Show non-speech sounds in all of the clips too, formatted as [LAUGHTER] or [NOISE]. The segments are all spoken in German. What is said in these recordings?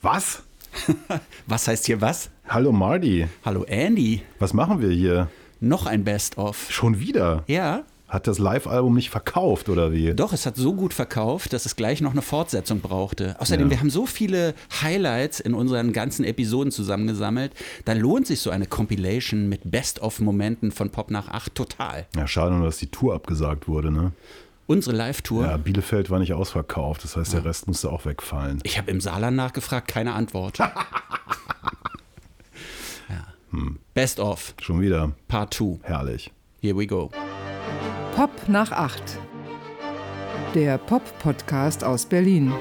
Was? [LAUGHS] was heißt hier was? Hallo Marty. Hallo Andy. Was machen wir hier? Noch ein Best-of. Schon wieder? Ja. Hat das Live-Album nicht verkauft oder wie? Doch, es hat so gut verkauft, dass es gleich noch eine Fortsetzung brauchte. Außerdem, ja. wir haben so viele Highlights in unseren ganzen Episoden zusammengesammelt. Da lohnt sich so eine Compilation mit Best-of-Momenten von Pop nach 8 total. Ja, schade nur, dass die Tour abgesagt wurde, ne? Unsere Live-Tour. Ja, Bielefeld war nicht ausverkauft, das heißt, der Rest musste auch wegfallen. Ich habe im Saarland nachgefragt, keine Antwort. [LAUGHS] ja. hm. Best of. Schon wieder. Part 2. Herrlich. Here we go. Pop nach 8. Der Pop-Podcast aus Berlin.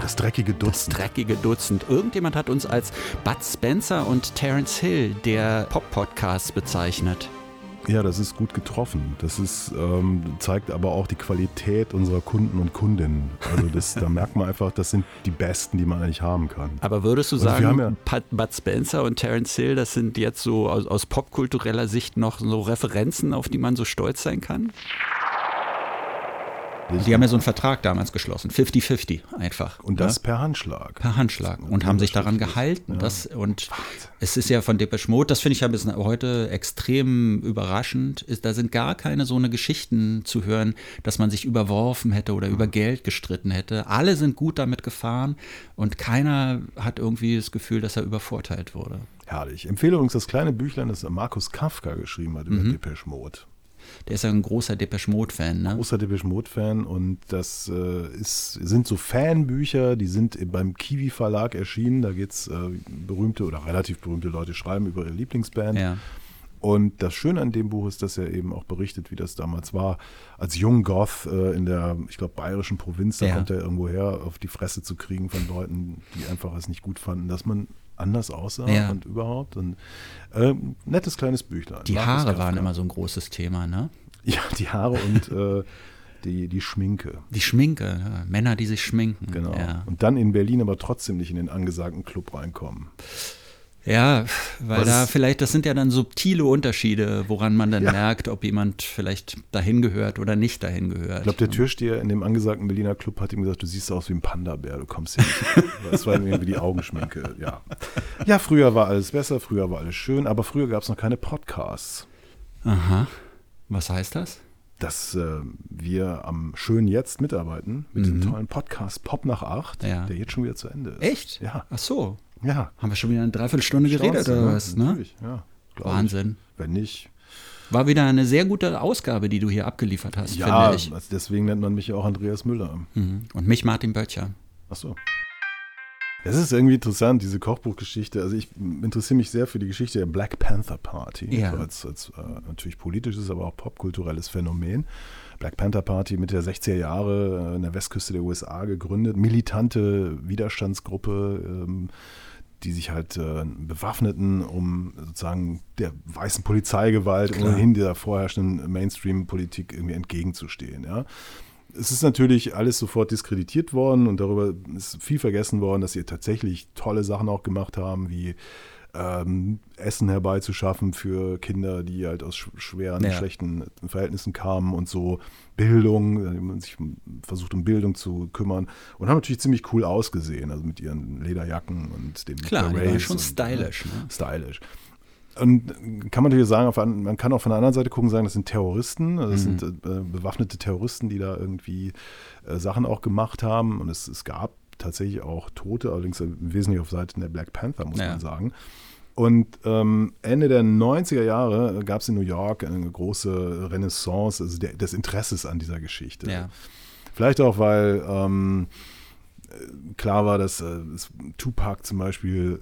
Das dreckige Dutzend. Das dreckige Dutzend. Irgendjemand hat uns als Bud Spencer und Terence Hill der Pop-Podcasts bezeichnet. Ja, das ist gut getroffen. Das ist, ähm, zeigt aber auch die Qualität unserer Kunden und Kundinnen. Also das, da merkt man einfach, das sind die Besten, die man eigentlich haben kann. Aber würdest du also sagen, ja Bud Spencer und Terence Hill, das sind jetzt so aus, aus popkultureller Sicht noch so Referenzen, auf die man so stolz sein kann? Die haben ja so einen Vertrag damals geschlossen, 50-50 einfach. Und das ja? per Handschlag. Per Handschlag. Und haben sich daran gehalten. Ja. Das, und es ist ja von Depeche Mode, das finde ich ja bis heute extrem überraschend, ist, da sind gar keine so eine Geschichten zu hören, dass man sich überworfen hätte oder über Geld gestritten hätte. Alle sind gut damit gefahren und keiner hat irgendwie das Gefühl, dass er übervorteilt wurde. Herrlich. Empfehle uns das kleine Büchlein, das Markus Kafka geschrieben hat über mhm. Depeche Mode. Der ist ja ein großer Depeche Mode-Fan, ne? Großer Depeche Mode-Fan und das äh, ist, sind so Fanbücher, die sind beim Kiwi Verlag erschienen. Da geht es äh, berühmte oder relativ berühmte Leute schreiben über ihre Lieblingsband. Ja. Und das Schöne an dem Buch ist, dass er eben auch berichtet, wie das damals war, als Jung Goth äh, in der, ich glaube, bayerischen Provinz, da ja. kommt er irgendwo her, auf die Fresse zu kriegen von Leuten, die einfach es nicht gut fanden, dass man anders aussah ja. und überhaupt. Und äh, nettes kleines Büchlein. Die Haare waren immer so ein großes Thema, ne? Ja, die Haare und äh, die, die Schminke. Die Schminke, ja. Männer, die sich schminken. Genau. Ja. Und dann in Berlin aber trotzdem nicht in den angesagten Club reinkommen. Ja, weil Was? da vielleicht, das sind ja dann subtile Unterschiede, woran man dann ja. merkt, ob jemand vielleicht dahin gehört oder nicht dahin gehört. Ich glaube, der Türsteher in dem angesagten Berliner Club hat ihm gesagt, du siehst aus wie ein Panda-Bär, du kommst hier nicht. das war irgendwie die Augenschminke, ja. Ja, früher war alles besser, früher war alles schön, aber früher gab es noch keine Podcasts. Aha. Was heißt das? dass äh, wir am schönen Jetzt mitarbeiten mit mhm. dem tollen Podcast Pop nach acht, ja. der jetzt schon wieder zu Ende ist. Echt? Ja. Ach so. Ja. Haben wir schon wieder eine Dreiviertelstunde geredet oder was? Ne? Ja. Wahnsinn. Ich. Wenn nicht. War wieder eine sehr gute Ausgabe, die du hier abgeliefert hast, ja, finde ich. Also deswegen nennt man mich ja auch Andreas Müller. Mhm. Und mich Martin Böttcher. Ach so. Es ist irgendwie interessant, diese Kochbuchgeschichte. Also ich interessiere mich sehr für die Geschichte der Black Panther Party. Ja. Also als, als äh, natürlich politisches, aber auch popkulturelles Phänomen. Black Panther Party Mitte der 60er Jahre äh, in der Westküste der USA gegründet. Militante Widerstandsgruppe. Ähm, die sich halt äh, bewaffneten, um sozusagen der weißen Polizeigewalt Klar. ohnehin der vorherrschenden Mainstream-Politik irgendwie entgegenzustehen. Ja es ist natürlich alles sofort diskreditiert worden und darüber ist viel vergessen worden, dass sie tatsächlich tolle Sachen auch gemacht haben, wie ähm, Essen herbeizuschaffen für Kinder, die halt aus schweren, ja. schlechten Verhältnissen kamen und so Bildung, äh, man sich versucht um Bildung zu kümmern und haben natürlich ziemlich cool ausgesehen, also mit ihren Lederjacken und dem Klar, die schon stylisch. Und, ne? Stylisch. Und kann man natürlich sagen, man kann auch von der anderen Seite gucken, sagen, das sind Terroristen, also das mhm. sind äh, bewaffnete Terroristen, die da irgendwie äh, Sachen auch gemacht haben. Und es, es gab tatsächlich auch Tote, allerdings wesentlich auf Seiten der Black Panther, muss ja. man sagen. Und ähm, Ende der 90er Jahre gab es in New York eine große Renaissance also der, des Interesses an dieser Geschichte. Ja. Vielleicht auch, weil ähm, klar war, dass äh, Tupac zum Beispiel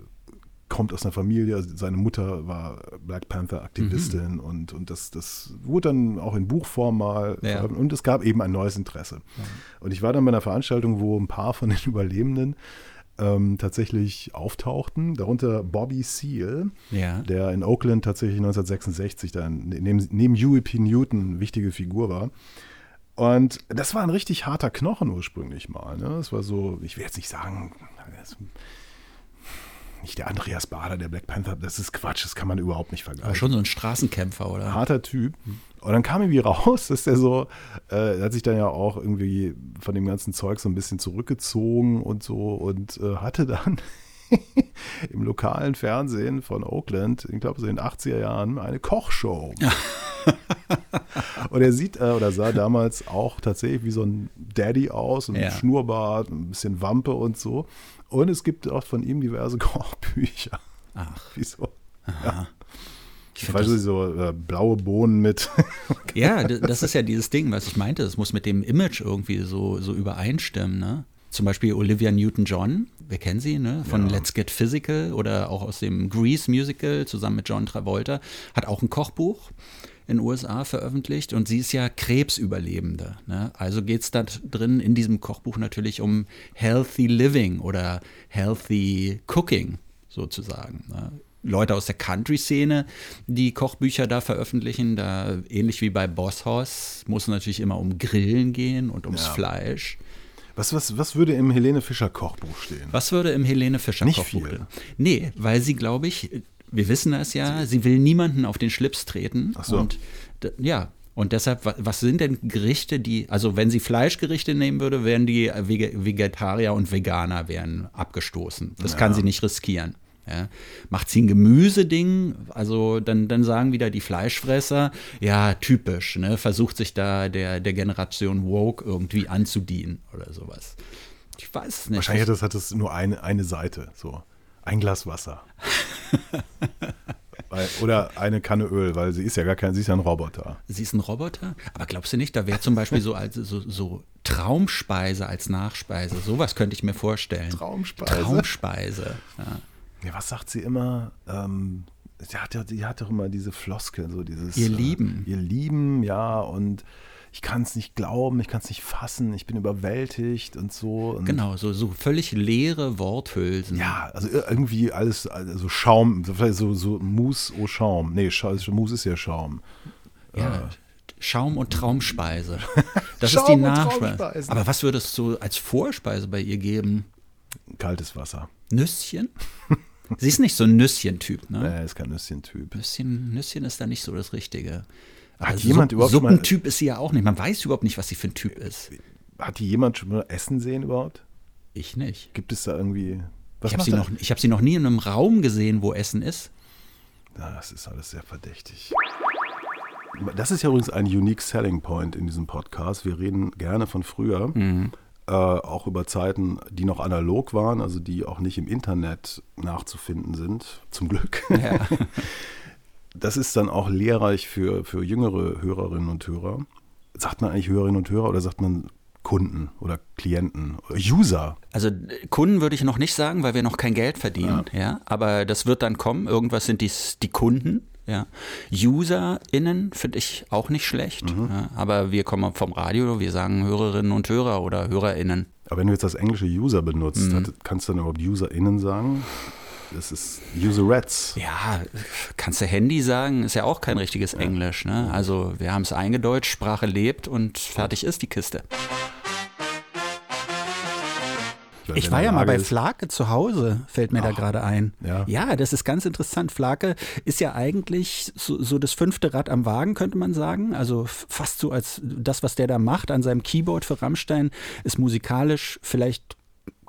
kommt aus einer Familie, also seine Mutter war Black Panther-Aktivistin mhm. und, und das, das wurde dann auch in Buchform mal ja. und es gab eben ein neues Interesse. Ja. Und ich war dann bei einer Veranstaltung, wo ein paar von den [LAUGHS] Überlebenden ähm, tatsächlich auftauchten, darunter Bobby Seale, ja. der in Oakland tatsächlich 1966 dann neben, neben Huey P. Newton wichtige Figur war. Und das war ein richtig harter Knochen ursprünglich mal. Ne? Das war so, ich will jetzt nicht sagen, nicht der Andreas Bader, der Black Panther, das ist Quatsch, das kann man überhaupt nicht vergleichen. Aber schon so ein Straßenkämpfer, oder? Harter Typ. Und dann kam irgendwie raus, [LAUGHS] dass der so, äh, hat sich dann ja auch irgendwie von dem ganzen Zeug so ein bisschen zurückgezogen und so und äh, hatte dann [LAUGHS] im lokalen Fernsehen von Oakland, ich glaube so in den 80er Jahren, eine Kochshow. [LAUGHS] und er sieht äh, oder sah damals auch tatsächlich wie so ein Daddy aus, ein Ja. Schnurrbart, ein bisschen Wampe und so. Und es gibt auch von ihm diverse [LAUGHS] Kochbücher. Ach, Wieso? ich Ich weiß nicht, so äh, blaue Bohnen mit. [LAUGHS] ja, das ist ja dieses Ding, was ich meinte. Es muss mit dem Image irgendwie so, so übereinstimmen, ne? Zum Beispiel Olivia Newton-John, wir kennen sie, ne? Von Ja. Let's Get Physical oder auch aus dem Grease Musical zusammen mit John Travolta, hat auch ein Kochbuch in den USA veröffentlicht und sie ist ja Krebsüberlebende. Ne? Also geht es da drin in diesem Kochbuch natürlich um Healthy Living oder Healthy Cooking sozusagen. Ne? Leute aus der Country-Szene, die Kochbücher da veröffentlichen, da ähnlich wie bei Boss Hoss, muss es natürlich immer um Grillen gehen und ums Ja. Fleisch. Was, was, was würde im Helene Fischer Kochbuch stehen? Was würde im Helene Fischer Nicht Kochbuch viel. drin? Nee, weil sie, glaube ich, wir wissen das ja, sie will niemanden auf den Schlips treten. Ach so. Und ja, und deshalb, wa- was sind denn Gerichte, die, also wenn sie Fleischgerichte nehmen würde, wären die äh, Vege- Vegetarier und Veganer wären abgestoßen. Das kann sie nicht riskieren. Ja. Macht sie ein Gemüseding, also dann, dann sagen wieder die Fleischfresser, ja, typisch, ne? versucht sich da der, der Generation Woke irgendwie anzudienen oder sowas. Ich weiß es nicht. Wahrscheinlich hat das, hat das nur eine, eine Seite. So. Ein Glas Wasser. [LAUGHS] oder eine Kanne Öl, weil sie ist ja gar kein, sie ist ja ein Roboter. Sie ist ein Roboter, aber glaubst du nicht, da wäre zum Beispiel so, als, so, so Traumspeise als Nachspeise, sowas könnte ich mir vorstellen. Traumspeise? Traumspeise. Ja. Ja, was sagt sie immer? Ähm, sie, hat ja, die hat doch immer diese Floskel, so dieses. Ihr Lieben. Äh, ihr Lieben, ja, und ich kann es nicht glauben, ich kann es nicht fassen, ich bin überwältigt und so. Und Genau, so, so völlig leere Worthülsen. Ja, also ir- irgendwie alles, also Schaum, vielleicht so, so Mousse au Schaum. Nee, Scha Mousse ist ja Schaum. Ja, Schaum und Traumspeise. [LAUGHS] Das ist Schaum die und Nachspeise. Aber was würdest du als Vorspeise bei ihr geben? Kaltes Wasser. Nüsschen? [LAUGHS] Sie ist nicht so ein Nüsschen-Typ, ne? Nee, ist kein Nüsschen-Typ. Nüsschen, Nüsschen ist da nicht so das Richtige. Hat jemand Supp- überhaupt schon mal- Suppentyp ist sie ja auch nicht. Man weiß überhaupt nicht, was sie für ein Typ ist. Hat die jemand schon mal Essen sehen überhaupt? Ich nicht. Gibt es da irgendwie. Was Ich habe sie, noch, ich hab sie noch nie in einem Raum gesehen, wo Essen ist. Das ist alles sehr verdächtig. Das ist ja übrigens ein unique selling point in diesem Podcast. Wir reden gerne von früher, Mhm. äh, auch über Zeiten, die noch analog waren, also die auch nicht im Internet nachzufinden sind, zum Glück. Ja. [LAUGHS] Das ist dann auch lehrreich für, für jüngere Hörerinnen und Hörer. Sagt man eigentlich Hörerinnen und Hörer oder sagt man Kunden oder Klienten oder User? Also Kunden würde ich noch nicht sagen, weil wir noch kein Geld verdienen. Ja. Aber das wird dann kommen. Irgendwas sind dies die Kunden. Ja. UserInnen finde ich auch nicht schlecht. Ja. Aber wir kommen vom Radio, wir sagen Hörerinnen und Hörer oder HörerInnen. Aber wenn du jetzt das englische User benutzt, Mhm. kannst du dann überhaupt UserInnen sagen? Das ist Userettes. Ja, kannst du Handy sagen, ist ja auch kein richtiges Englisch. Ne? Also wir haben es eingedeutscht, Sprache lebt und fertig ist die Kiste. Weil Ich war ja mal bei Flake zu Hause, fällt mir da gerade ein. ja. das ist ganz interessant. Flake ist ja eigentlich so, so das fünfte Rad am Wagen, könnte man sagen. Also fast so als das, was der da macht an seinem Keyboard für Rammstein, ist musikalisch vielleicht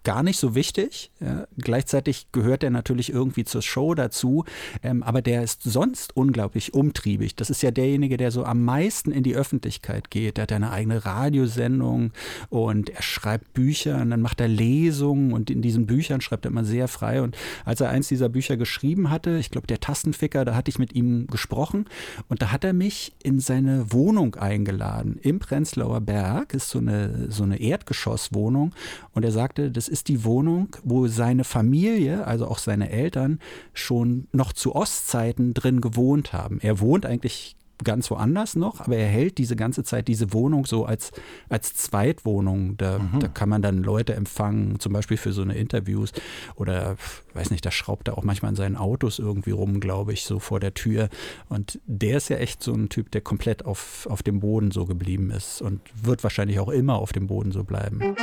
gar nicht so wichtig. Ja, gleichzeitig gehört er natürlich irgendwie zur Show dazu, ähm, aber der ist sonst unglaublich umtriebig. Das ist ja derjenige, der so am meisten in die Öffentlichkeit geht. Der hat eine eigene Radiosendung und er schreibt Bücher und dann macht er Lesungen und in diesen Büchern schreibt er immer sehr frei. Und als er eins dieser Bücher geschrieben hatte, ich glaube der Tastenficker, da hatte ich mit ihm gesprochen und da hat er mich in seine Wohnung eingeladen im Prenzlauer Berg. Ist so eine, so eine Erdgeschosswohnung und er sagte, das ist die Wohnung, wo seine Familie, also auch seine Eltern, schon noch zu Ostzeiten drin gewohnt haben. Er wohnt eigentlich ganz woanders noch, aber er hält diese ganze Zeit diese Wohnung so als, als Zweitwohnung. Da, da kann man dann Leute empfangen, zum Beispiel für so eine Interviews oder weiß nicht, da schraubt er auch manchmal in seinen Autos irgendwie rum, glaube ich, so vor der Tür. Und der ist ja echt so ein Typ, der komplett auf, auf dem Boden so geblieben ist und wird wahrscheinlich auch immer auf dem Boden so bleiben.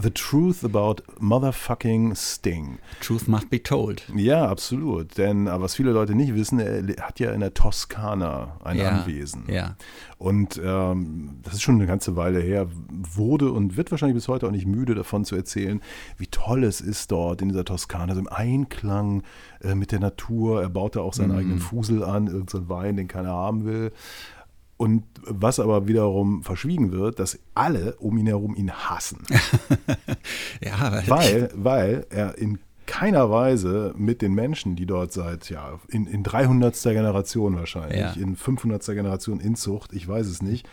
The Truth About Motherfucking Sting. Truth must be told. Ja, absolut. Denn was viele Leute nicht wissen, er hat ja in der Toskana ein Ja, Anwesen. ja. Und ähm, das ist schon eine ganze Weile her, wurde und wird wahrscheinlich bis heute auch nicht müde davon zu erzählen, wie toll es ist dort in dieser Toskana, so im Einklang äh, mit der Natur. Er baut da auch seinen eigenen Fusel an, irgendeinen Wein, den keiner haben will. Und was aber wiederum verschwiegen wird, dass alle um ihn herum ihn hassen. [LAUGHS] Ja, Weil, weil er in keiner Weise mit den Menschen, die dort seit, ja, in, in 300. Generation wahrscheinlich, Ja. in 500. Generation Inzucht, ich weiß es nicht,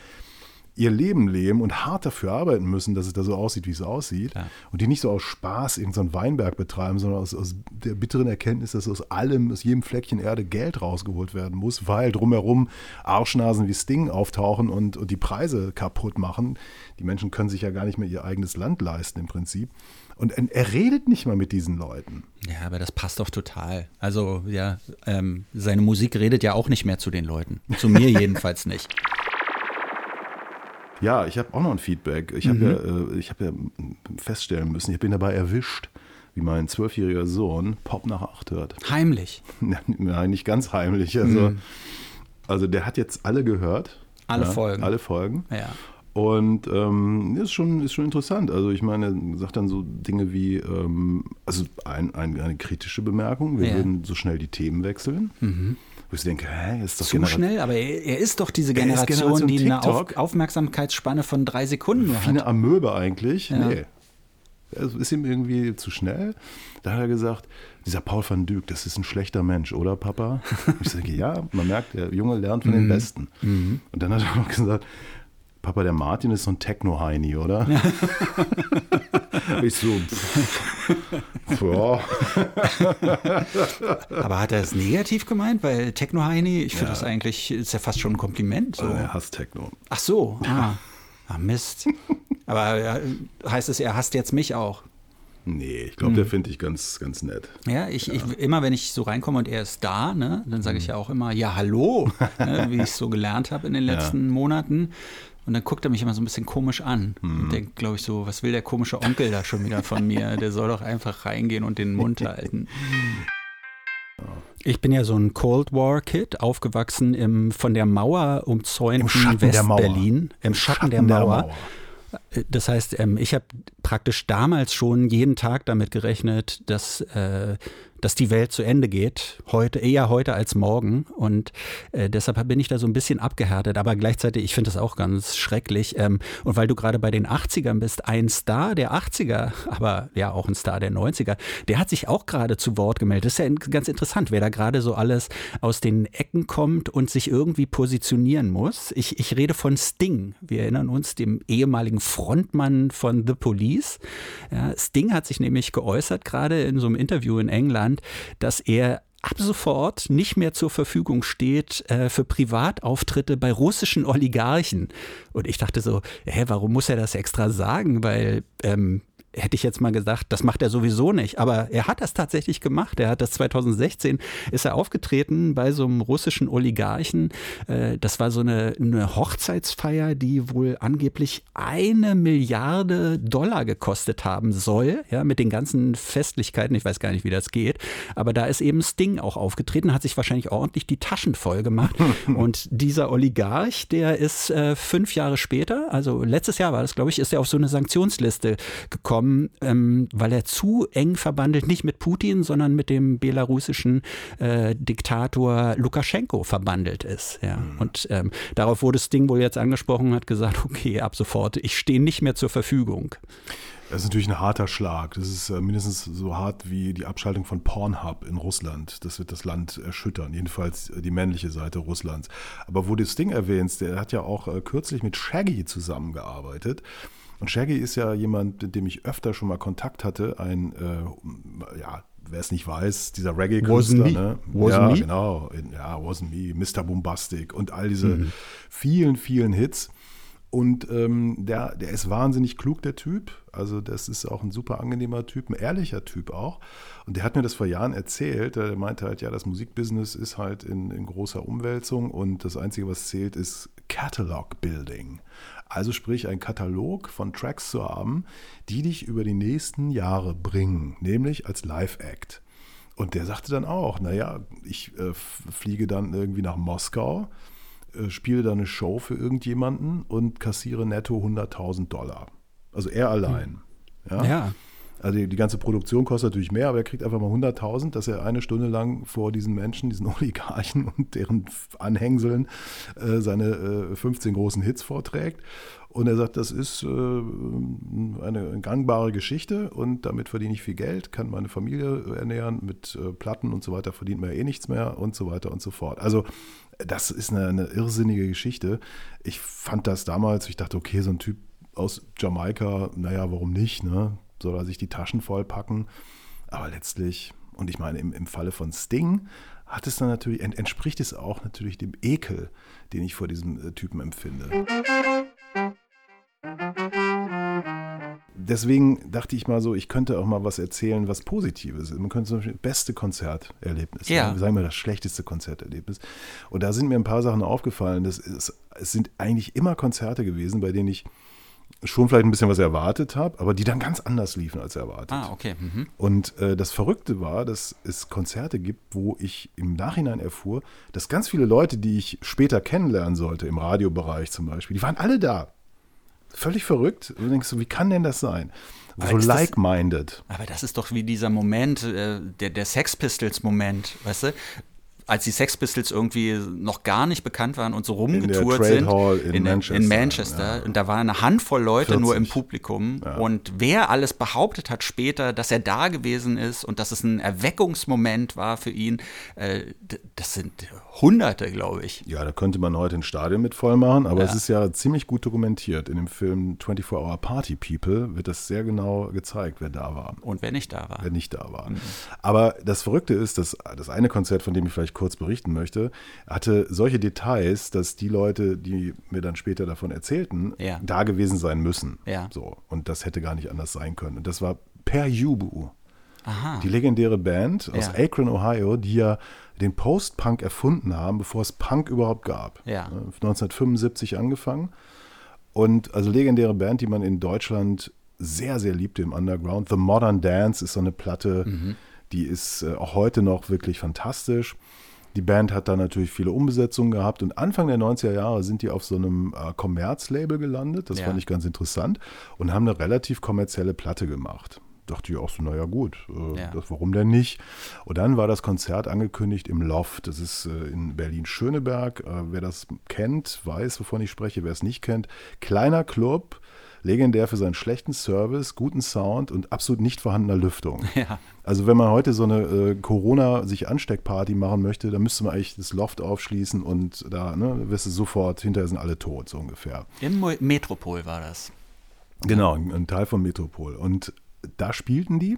ihr Leben leben und hart dafür arbeiten müssen, dass es da so aussieht, wie es aussieht. Klar. Und die nicht so aus Spaß irgendeinen Weinberg betreiben, sondern aus, aus der bitteren Erkenntnis, dass aus allem, aus jedem Fleckchen Erde Geld rausgeholt werden muss, weil drumherum Arschnasen wie Sting auftauchen und, und die Preise kaputt machen. Die Menschen können sich ja gar nicht mehr ihr eigenes Land leisten im Prinzip. Und er, er redet nicht mal mit diesen Leuten. Ja, aber das passt doch total. Also, ja, ähm, seine Musik redet ja auch nicht mehr zu den Leuten. Zu mir jedenfalls nicht. Ja, ich habe auch noch ein Feedback. Ich habe ja, äh, ich hab ja feststellen müssen, ich bin dabei erwischt, wie mein zwölfjähriger Sohn Pop nach acht hört. Heimlich. [LAUGHS] Nein, nicht ganz heimlich. Also, also der hat jetzt alle gehört. Alle Folgen. Alle Folgen. Ja. Und ähm, ist, schon, ist schon interessant. Also ich meine, er sagt dann so Dinge wie, ähm, also ein, ein, eine kritische Bemerkung, wir Ja. würden so schnell die Themen wechseln. Wo ich denke, hä, ist doch Zu Genera- schnell, aber er, er ist doch diese Er Generation, Generation die eine Auf, TikTok. Aufmerksamkeitsspanne von drei Sekunden nur Wie hat. eine Amöbe eigentlich. Ja. Nee. Es ist ihm irgendwie zu schnell. Da hat er gesagt, dieser Paul van Dyk, das ist ein schlechter Mensch, oder Papa? [LAUGHS] Ich sage, ja, man merkt, der Junge lernt von den Besten. Und dann hat er noch gesagt, Papa, der Martin ist so ein Techno-Heini, oder? [LAUGHS] ich so, ja. Aber hat er es negativ gemeint? Weil Techno-Heini, ich finde das eigentlich, ist ja fast schon ein Kompliment. So. Also er hasst Techno. Ach so, ah. ah, Mist. Aber ja, heißt es, er hasst jetzt mich auch. Nee, ich glaube, der finde ich ganz, ganz nett. Ja, ich, ich immer wenn ich so reinkomme und er ist da, ne, dann sage ich ja auch immer, ja, hallo, ne, wie ich es so gelernt habe in den [LAUGHS] letzten Monaten. Und dann guckt er mich immer so ein bisschen komisch an und denkt, glaube ich, so, was will der komische Onkel da schon wieder von mir? Der soll doch einfach reingehen und den Mund [LAUGHS] halten. Ich bin ja so ein Cold War Kid, aufgewachsen im von der Mauer umzäunten Im Schatten der Mauer. West-Berlin, im Schatten, der Mauer. Das heißt, ähm, ich habe praktisch damals schon jeden Tag damit gerechnet, dass, äh, dass die Welt zu Ende geht. Heute, eher heute als morgen. Und äh, deshalb bin ich da so ein bisschen abgehärtet. Aber gleichzeitig, ich finde das auch ganz schrecklich. Ähm, und weil du gerade bei den 80ern bist, ein Star der 80er, [LAUGHS] aber ja auch ein Star der 90er, der hat sich auch gerade zu Wort gemeldet. Das ist ja ganz interessant, wer da gerade so alles aus den Ecken kommt und sich irgendwie positionieren muss. Ich, ich rede von Sting. Wir erinnern uns, dem ehemaligen Frontmann von The Police. Ja, Sting hat sich nämlich geäußert, gerade in so einem Interview in England, dass er ab sofort nicht mehr zur Verfügung steht äh, für Privatauftritte bei russischen Oligarchen. Und ich dachte so, hä, warum muss er das extra sagen? Weil ähm, hätte ich jetzt mal gesagt, das macht er sowieso nicht. Aber er hat das tatsächlich gemacht. Er hat das 2016, ist er aufgetreten bei so einem russischen Oligarchen. Äh, das war so eine, eine Hochzeitsfeier, die wohl angeblich eine Milliarde Dollar gekostet haben soll. Ja, mit den ganzen Festlichkeiten. Ich weiß gar nicht, wie das geht. Aber da ist eben Sting auch aufgetreten, hat sich wahrscheinlich ordentlich die Taschen voll gemacht. [LAUGHS] Und dieser Oligarch, der ist äh, fünf Jahre später, also letztes Jahr war das, glaube ich, ist er auf so eine Sanktionsliste gekommen, ähm, weil er zu eng verbandelt, nicht mit Putin, sondern mit dem belarussischen äh, Diktator Lukaschenko verbandelt ist. Ja. Und ähm, darauf wurde Sting wohl jetzt angesprochen und hat gesagt, [LAUGHS] okay, ab sofort, ich stehe nicht mehr zur Verfügung. Das ist natürlich ein harter Schlag. Das ist äh, mindestens so hart wie die Abschaltung von Pornhub in Russland. Das wird das Land erschüttern, jedenfalls äh, die männliche Seite Russlands. Aber wo du Sting erwähnst, der hat ja auch äh, kürzlich mit Shaggy zusammengearbeitet. Und Shaggy ist ja jemand, mit dem ich öfter schon mal Kontakt hatte. Ein, äh, ja, wer es nicht weiß, dieser Reggae-Künstler. Wasn't me. Ne? Wasn't ja, me. genau. Ja, Wasn't Me, Mr. Bombastic und all diese vielen, vielen Hits. Und ähm, der, der ist wahnsinnig klug, der Typ. Also das ist auch ein super angenehmer Typ, ein ehrlicher Typ auch. Und der hat mir das vor Jahren erzählt. Er meinte halt, ja, das Musikbusiness ist halt in, in großer Umwälzung und das Einzige, was zählt, ist Catalog Building. Also sprich, ein Katalog von Tracks zu haben, die dich über die nächsten Jahre bringen, nämlich als Live-Act. Und der sagte dann auch, naja, ich äh, fliege dann irgendwie nach Moskau, äh, spiele da eine Show für irgendjemanden und kassiere netto 100.000 Dollar. Also er allein. Hm. Ja. ja. Also die, ganze Produktion kostet natürlich mehr, aber er kriegt einfach mal 100.000, dass er eine Stunde lang vor diesen Menschen, diesen [LAUGHS] Oligarchen und deren Anhängseln äh, seine äh, 15 großen Hits vorträgt. Und er sagt, das ist äh, eine gangbare Geschichte und damit verdiene ich viel Geld, kann meine Familie ernähren, mit äh, Platten und so weiter verdient man ja eh nichts mehr und so weiter und so fort. Also das ist eine, eine irrsinnige Geschichte. Ich fand das damals, ich dachte, okay, so ein Typ aus Jamaika, naja, warum nicht? Ne? Soll er sich die Taschen vollpacken. Aber letztlich, und ich meine, im, im Falle von Sting hat es dann natürlich, entspricht es auch natürlich dem Ekel, den ich vor diesem äh, Typen empfinde. Deswegen dachte ich mal so, ich könnte auch mal was erzählen, was Positives ist. Man könnte zum Beispiel das beste Konzerterlebnis, ja. sagen wir das schlechteste Konzerterlebnis. Und da sind mir ein paar Sachen aufgefallen. Das ist, es sind eigentlich immer Konzerte gewesen, bei denen ich schon vielleicht ein bisschen was erwartet habe, aber die dann ganz anders liefen als erwartet. Ah, okay. Mhm. Und äh, das Verrückte war, dass es Konzerte gibt, wo ich im Nachhinein erfuhr, dass ganz viele Leute, die ich später kennenlernen sollte, im Radiobereich zum Beispiel, die waren alle da. Völlig verrückt. Und du denkst so, wie kann denn das sein? so like-minded. Aber das ist doch wie dieser Moment, äh, der, der Sex Pistols-Moment, weißt du? Als die Sex Pistols irgendwie noch gar nicht bekannt waren und so rumgetourt sind in, in, Manchester, in Manchester. Ja. Und da war eine Handvoll Leute 40. nur im Publikum. Ja. Und wer alles behauptet hat später, dass er da gewesen ist und dass es ein Erweckungsmoment war für ihn, äh, das sind Hunderte, glaube ich. Ja, da könnte man heute ein Stadion mit voll machen, aber ja. es ist ja ziemlich gut dokumentiert. In dem Film 24 Hour Party People wird das sehr genau gezeigt, wer da war. Und wer nicht da war. Wer nicht da war. Mhm. Aber das Verrückte ist, dass das eine Konzert, von dem ich vielleicht ich kurz berichten möchte, hatte solche Details, dass die Leute, die mir dann später davon erzählten, ja. da gewesen sein müssen. Ja. So. Und das hätte gar nicht anders sein können. Und das war Per Jubu. Aha. Die legendäre Band aus ja. Akron, Ohio, die ja den Post-Punk erfunden haben, bevor es Punk überhaupt gab. Ja. 1975 angefangen. Und also legendäre Band, die man in Deutschland sehr, sehr liebte im Underground. The Modern Dance ist so eine Platte, mhm. die ist äh, auch heute noch wirklich fantastisch. Die Band hat da natürlich viele Umbesetzungen gehabt und Anfang der 90er Jahre sind die auf so einem äh, Kommerzlabel gelandet. Das ja. fand ich ganz interessant und haben eine relativ kommerzielle Platte gemacht. Dachte ich auch so, naja, gut, äh, ja. das, warum denn nicht? Und dann war das Konzert angekündigt im Loft. Das ist äh, in Berlin-Schöneberg. Äh, wer das kennt, weiß, wovon ich spreche. Wer es nicht kennt, kleiner Club legendär für seinen schlechten Service, guten Sound und absolut nicht vorhandener Lüftung. [LAUGHS] Ja. Also wenn man heute so eine äh, Corona sich Ansteckparty machen möchte, dann müsste man eigentlich das Loft aufschließen und da ne, wirst du sofort, hinterher sind alle tot, so ungefähr. Im Metropol war das. Genau, ein Teil von Metropol. Und da spielten die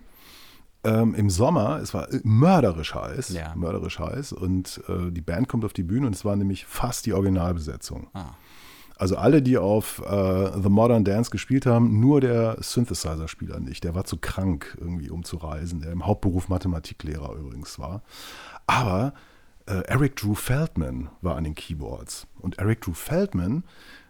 ähm, im Sommer, es war mörderisch heiß, ja. mörderisch heiß und äh, die Band kommt auf die Bühne und es war nämlich fast die Originalbesetzung. Ah. Also alle, die auf äh, The Modern Dance gespielt haben, nur der Synthesizer-Spieler nicht. Der war zu krank irgendwie, um zu reisen, der im Hauptberuf Mathematiklehrer übrigens war. Aber äh, Eric Drew Feldman war an den Keyboards. Und Eric Drew Feldman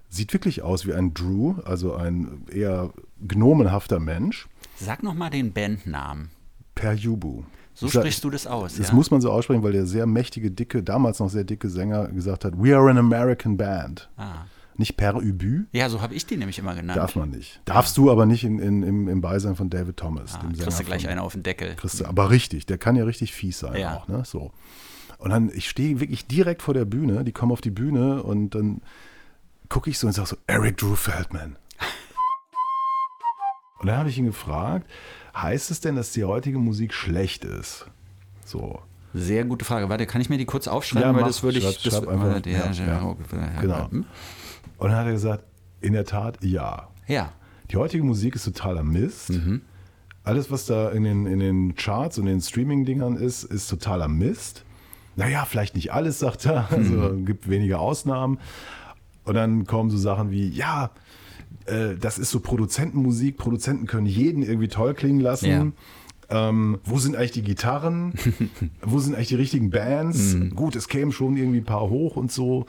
sieht wirklich aus wie ein Drew, also ein eher gnomenhafter Mensch. Sag nochmal den Bandnamen. Per Jubu. So sprichst du das aus. Das ja? muss man so aussprechen, weil der sehr mächtige, dicke, damals noch sehr dicke Sänger gesagt hat: We are an American band. Ah. Nicht per Übü. Ja, so habe ich die nämlich immer genannt. Darf man nicht. Darfst du aber nicht in, in, im, im Beisein von David Thomas. Ah, dem kriegst du gleich von, einen auf den Deckel. Kriegst du, aber richtig, der kann ja richtig fies sein ja. auch. Ne? So. Und dann, ich stehe wirklich direkt vor der Bühne, die kommen auf die Bühne und dann gucke ich so und sage so, Eric Drew Feldman. [LAUGHS] und dann habe ich ihn gefragt, heißt es denn, dass die heutige Musik schlecht ist? So. Sehr gute Frage. Warte, kann ich mir die kurz aufschreiben? Ja, weil das würde ich. Schreib, das, schreib einfach, ja, ja, genau. Und dann hat er gesagt, in der Tat ja. Ja. Die heutige Musik ist totaler Mist. Mhm. Alles, was da in den, in den Charts und den Streaming-Dingern ist, ist totaler Mist. Naja, vielleicht nicht alles, sagt er. Also mhm. gibt wenige Ausnahmen. Und dann kommen so Sachen wie, ja, äh, das ist so Produzentenmusik. Produzenten können jeden irgendwie toll klingen lassen. Ja. Ähm, wo sind eigentlich die Gitarren? [LAUGHS] wo sind eigentlich die richtigen Bands? Mhm. Gut, es kämen schon irgendwie ein paar hoch und so.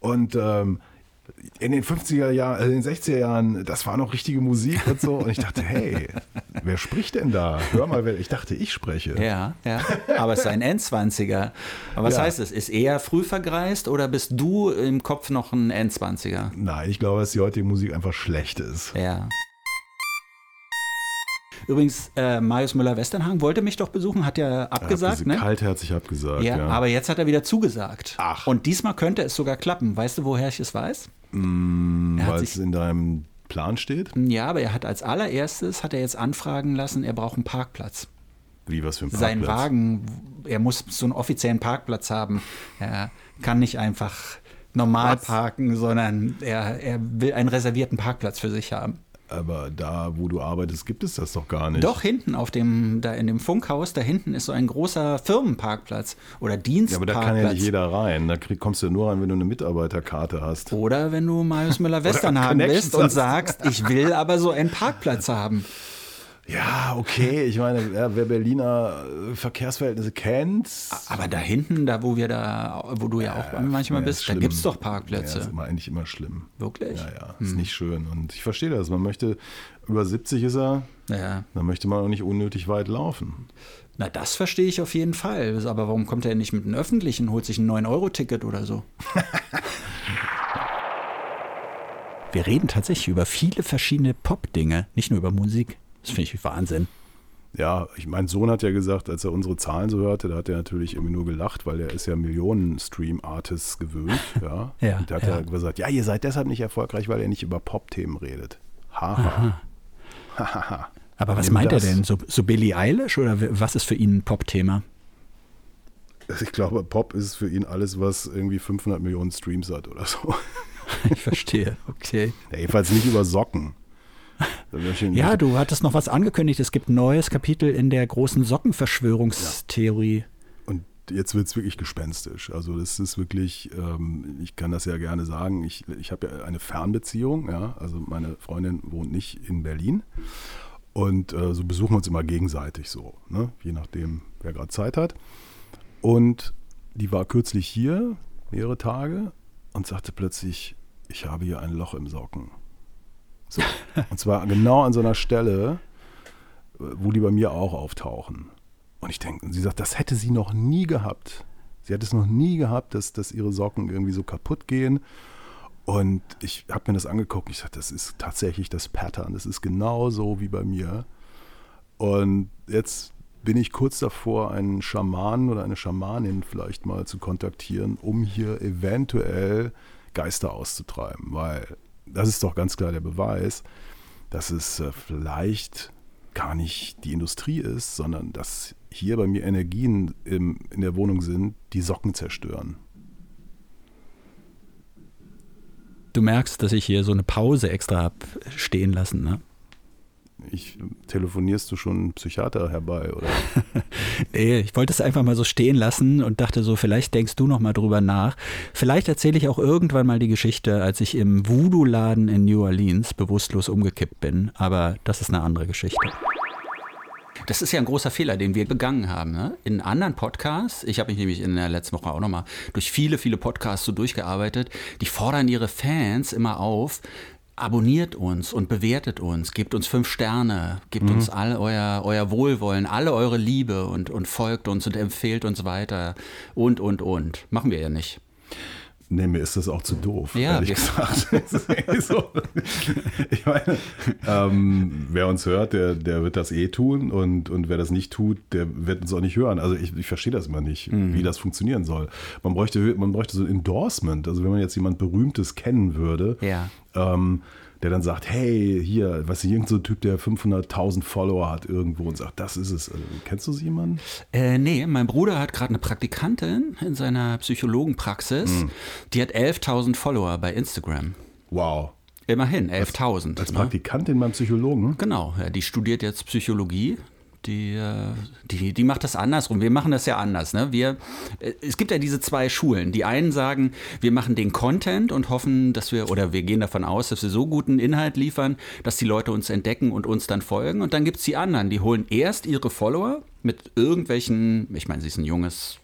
Und ähm, in den 50er Jahren, äh, in den 60er Jahren, das war noch richtige Musik und so. Und ich dachte, hey, [LAUGHS] wer spricht denn da? Hör mal, wer, ich dachte, ich spreche. Ja, ja. Aber es ist ein N20er. Aber was Ja. heißt es? Ist er früh vergreist oder bist du im Kopf noch ein N20er? Nein, ich glaube, dass die heutige Musik einfach schlecht ist. Ja. Übrigens, äh, Marius Müller-Westernhagen wollte mich doch besuchen, hat ja abgesagt, Hat ne? kaltherzig abgesagt. Ja, Ja, aber jetzt hat er wieder zugesagt. Ach. Und diesmal könnte es sogar klappen. Weißt du, woher ich es weiß? er hat Mm, Weil es in deinem Plan steht. Ja, aber er hat als allererstes hat er jetzt anfragen lassen, er braucht einen Parkplatz. Wie, was für ein Parkplatz? Sein Wagen, er muss so einen offiziellen Parkplatz haben. Er kann nicht einfach normal Was? parken, sondern er, er will einen reservierten Parkplatz für sich haben. Aber da, wo du arbeitest, gibt es das doch gar nicht. Doch hinten auf dem, da in dem Funkhaus, da hinten ist so ein großer Firmenparkplatz oder Ja, aber Dienstparkplatz. da kann ja nicht jeder rein. Da krieg, kommst du nur rein, wenn du eine Mitarbeiterkarte hast. Oder wenn du Marius Müller-Westernhagen Connections bist und sagst, ich will aber so einen Parkplatz haben. Ja, okay. Ich meine, ja, wer Berliner äh, Verkehrsverhältnisse kennt. Aber da hinten, da wo wir da, wo du ja auch manchmal ja, bist, ist da schlimm. gibt es doch Ja, Parkplätze. ist immer, eigentlich immer schlimm. Wirklich? Ja, ja, ist nicht schön. Und ich verstehe das. Man möchte, über 70 ist er, Ja. dann möchte man auch nicht unnötig weit laufen. Na, das verstehe ich auf jeden Fall. Aber warum kommt er nicht mit einem öffentlichen, holt sich ein 9-Euro-Ticket oder so? [LAUGHS] Wir reden tatsächlich über viele verschiedene Pop-Dinge, nicht nur über Musik. Das finde ich Wahnsinn. Ja, ich, mein Sohn hat ja gesagt, als er unsere Zahlen so hörte, da hat er natürlich irgendwie nur gelacht, weil er ist ja Millionen-Stream-Artists gewöhnt. [LAUGHS] Ja. Ja, Und da hat ja. er gesagt, ja, ihr seid deshalb nicht erfolgreich, weil ihr nicht über Pop-Themen redet. Haha. Hahaha. [LAUGHS] Aber was Nimm meint das. er denn? So, so Billie Eilish oder was ist für ihn ein Pop-Thema? Ich glaube, Pop ist für ihn alles, was irgendwie 500 Millionen Streams hat oder so. [LAUGHS] Ich verstehe, okay. Ja, jedenfalls nicht über Socken. Ja, du hattest noch was angekündigt. Es gibt ein neues Kapitel in der großen Sockenverschwörungstheorie. Und jetzt wird es wirklich gespenstisch. Also das ist wirklich, ähm, ich kann das ja gerne sagen, ich, ich habe ja eine Fernbeziehung, ja. Also meine Freundin wohnt nicht in Berlin. Und äh, so besuchen wir uns immer gegenseitig so, ne? je nachdem, wer gerade Zeit hat. Und die war kürzlich hier, mehrere Tage, und sagte plötzlich, ich habe hier ein Loch im Socken. So. Und zwar genau an so einer Stelle, wo die bei mir auch auftauchen. Und ich denke, sie sagt, das hätte sie noch nie gehabt. Sie hat es noch nie gehabt, dass, dass ihre Socken irgendwie so kaputt gehen. Und ich habe mir das angeguckt und ich sagte, das ist tatsächlich das Pattern. Das ist genau so wie bei mir. Und jetzt bin ich kurz davor, einen Schamanen oder eine Schamanin vielleicht mal zu kontaktieren, um hier eventuell Geister auszutreiben. Weil das ist doch ganz klar der Beweis, dass es äh, vielleicht gar nicht die Industrie ist, sondern dass hier bei mir Energien im, in der Wohnung sind, die Socken zerstören. Du merkst, dass ich hier so eine Pause extra hab stehen lassen, ne? Ich, telefonierst du schon einen Psychiater herbei, oder? [LAUGHS] Nee, ich wollte es einfach mal so stehen lassen und dachte so, vielleicht denkst du noch mal drüber nach. Vielleicht erzähle ich auch irgendwann mal die Geschichte, als ich im Voodoo-Laden in New Orleans bewusstlos umgekippt bin. Aber das ist eine andere Geschichte. Das ist ja ein großer Fehler, den wir begangen haben. Ne? In anderen Podcasts, ich habe mich nämlich in der letzten Woche auch nochmal durch viele, viele Podcasts so durchgearbeitet, die fordern ihre Fans immer auf, abonniert uns und bewertet uns, gebt uns fünf Sterne, gebt uns all euer, euer Wohlwollen, alle eure Liebe und, und folgt uns und empfehlt uns weiter und, und, und. Machen wir ja nicht. Nee, mir ist das auch zu doof, Ja, ehrlich gesagt. [LAUGHS] Irgendwie so. Ich meine, ähm, wer uns hört, der, der wird das eh tun und, und wer das nicht tut, der wird uns auch nicht hören. Also ich, ich verstehe das immer nicht, Mhm. wie das funktionieren soll. Man bräuchte, man bräuchte so ein Endorsement. Also wenn man jetzt jemand Berühmtes kennen würde, Ja. ähm, der dann sagt, hey, hier, du, irgend so ein Typ, der 500.000 Follower hat irgendwo und sagt, das ist es. Also, kennst du so jemanden? Äh, nee, mein Bruder hat gerade eine Praktikantin in seiner Psychologenpraxis. Die hat 11.000 Follower bei Instagram. Wow. Immerhin, 11.000. Als ne? Praktikantin beim Psychologen? Genau, ja, die studiert jetzt Psychologie. Die, äh, die, die macht das andersrum. Wir machen das ja anders. Ne? Wir, äh, es gibt ja diese zwei Schulen. Die einen sagen, wir machen den Content und hoffen, dass wir, oder wir gehen davon aus, dass wir so guten Inhalt liefern, dass die Leute uns entdecken und uns dann folgen. Und dann gibt es die anderen, die holen erst ihre Follower mit irgendwelchen, ich meine, sie ist ein junges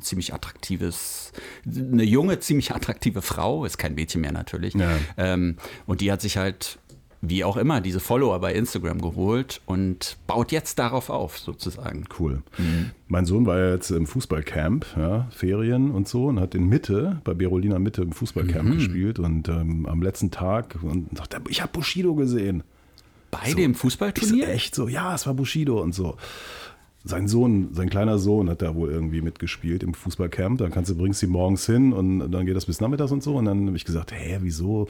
ziemlich attraktives, eine junge, ziemlich attraktive Frau, ist kein Mädchen mehr natürlich. Ja. Ähm, und die hat sich halt wie auch immer, diese Follower bei Instagram geholt und baut jetzt darauf auf, sozusagen. Cool. Mhm. Mein Sohn war ja jetzt im Fußballcamp, ja, Ferien und so, und hat in Mitte, bei Berolina Mitte im Fußballcamp mhm. gespielt und ähm, am letzten Tag und sagt, ich habe Bushido gesehen. Bei so, dem Fußballturnier? Echt so, ja, es war Bushido und so. Sein Sohn, sein kleiner Sohn hat da wohl irgendwie mitgespielt im Fußballcamp. Dann kannst du bringst sie morgens hin und dann geht das bis nachmittags und so. Und dann habe ich gesagt, hä, wieso?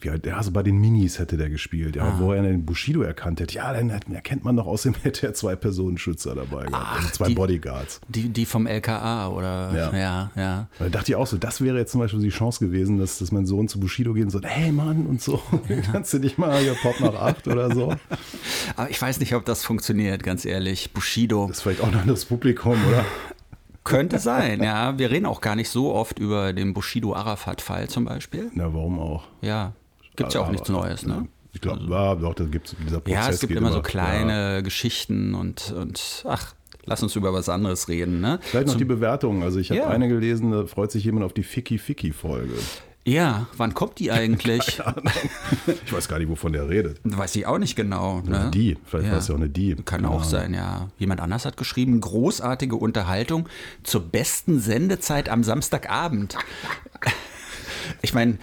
Wie alt, ja, so bei den Minis hätte der gespielt, ja, ah. wo er den Bushido erkannt hätte. Ja, dann erkennt man doch außerdem [LAUGHS] hätte er zwei Personenschützer dabei gehabt, Ach, also zwei die, Bodyguards. Die, die vom LKA oder ja, ja. ja. Da dachte ich auch so, das wäre jetzt zum Beispiel die Chance gewesen, dass, dass mein Sohn zu Bushido geht und sagt, hey Mann und so, [LAUGHS] ja. [LAUGHS] kannst du nicht mal hier Pop nach acht oder so. Aber ich weiß nicht, ob das funktioniert, ganz ehrlich. Bushido. Das ist vielleicht auch ein anderes Publikum, oder? Könnte sein, ja. Wir reden auch gar nicht so oft über den Bushido-Arafat-Fall zum Beispiel. Na, warum auch? Ja, Gibt es ja auch nichts Neues, ne? Ich glaube, also, ja, doch, da gibt es dieser Prozess. Ja, es gibt immer, so kleine ja. Geschichten und, und ach, lass uns über was anderes reden. Ne? Vielleicht noch Zum, die Bewertung. Also ich habe ja. eine gelesen, da freut sich jemand auf die Ficky-Ficky-Folge. Ja, wann kommt die eigentlich? [LAUGHS] ich weiß gar nicht, wovon der redet. Weiß ich auch nicht genau. Ne? Die, vielleicht ja. war es ja auch eine Die. Kann auch sein, ja. Jemand anders hat geschrieben, großartige Unterhaltung zur besten Sendezeit am Samstagabend. [LAUGHS] Ich meine,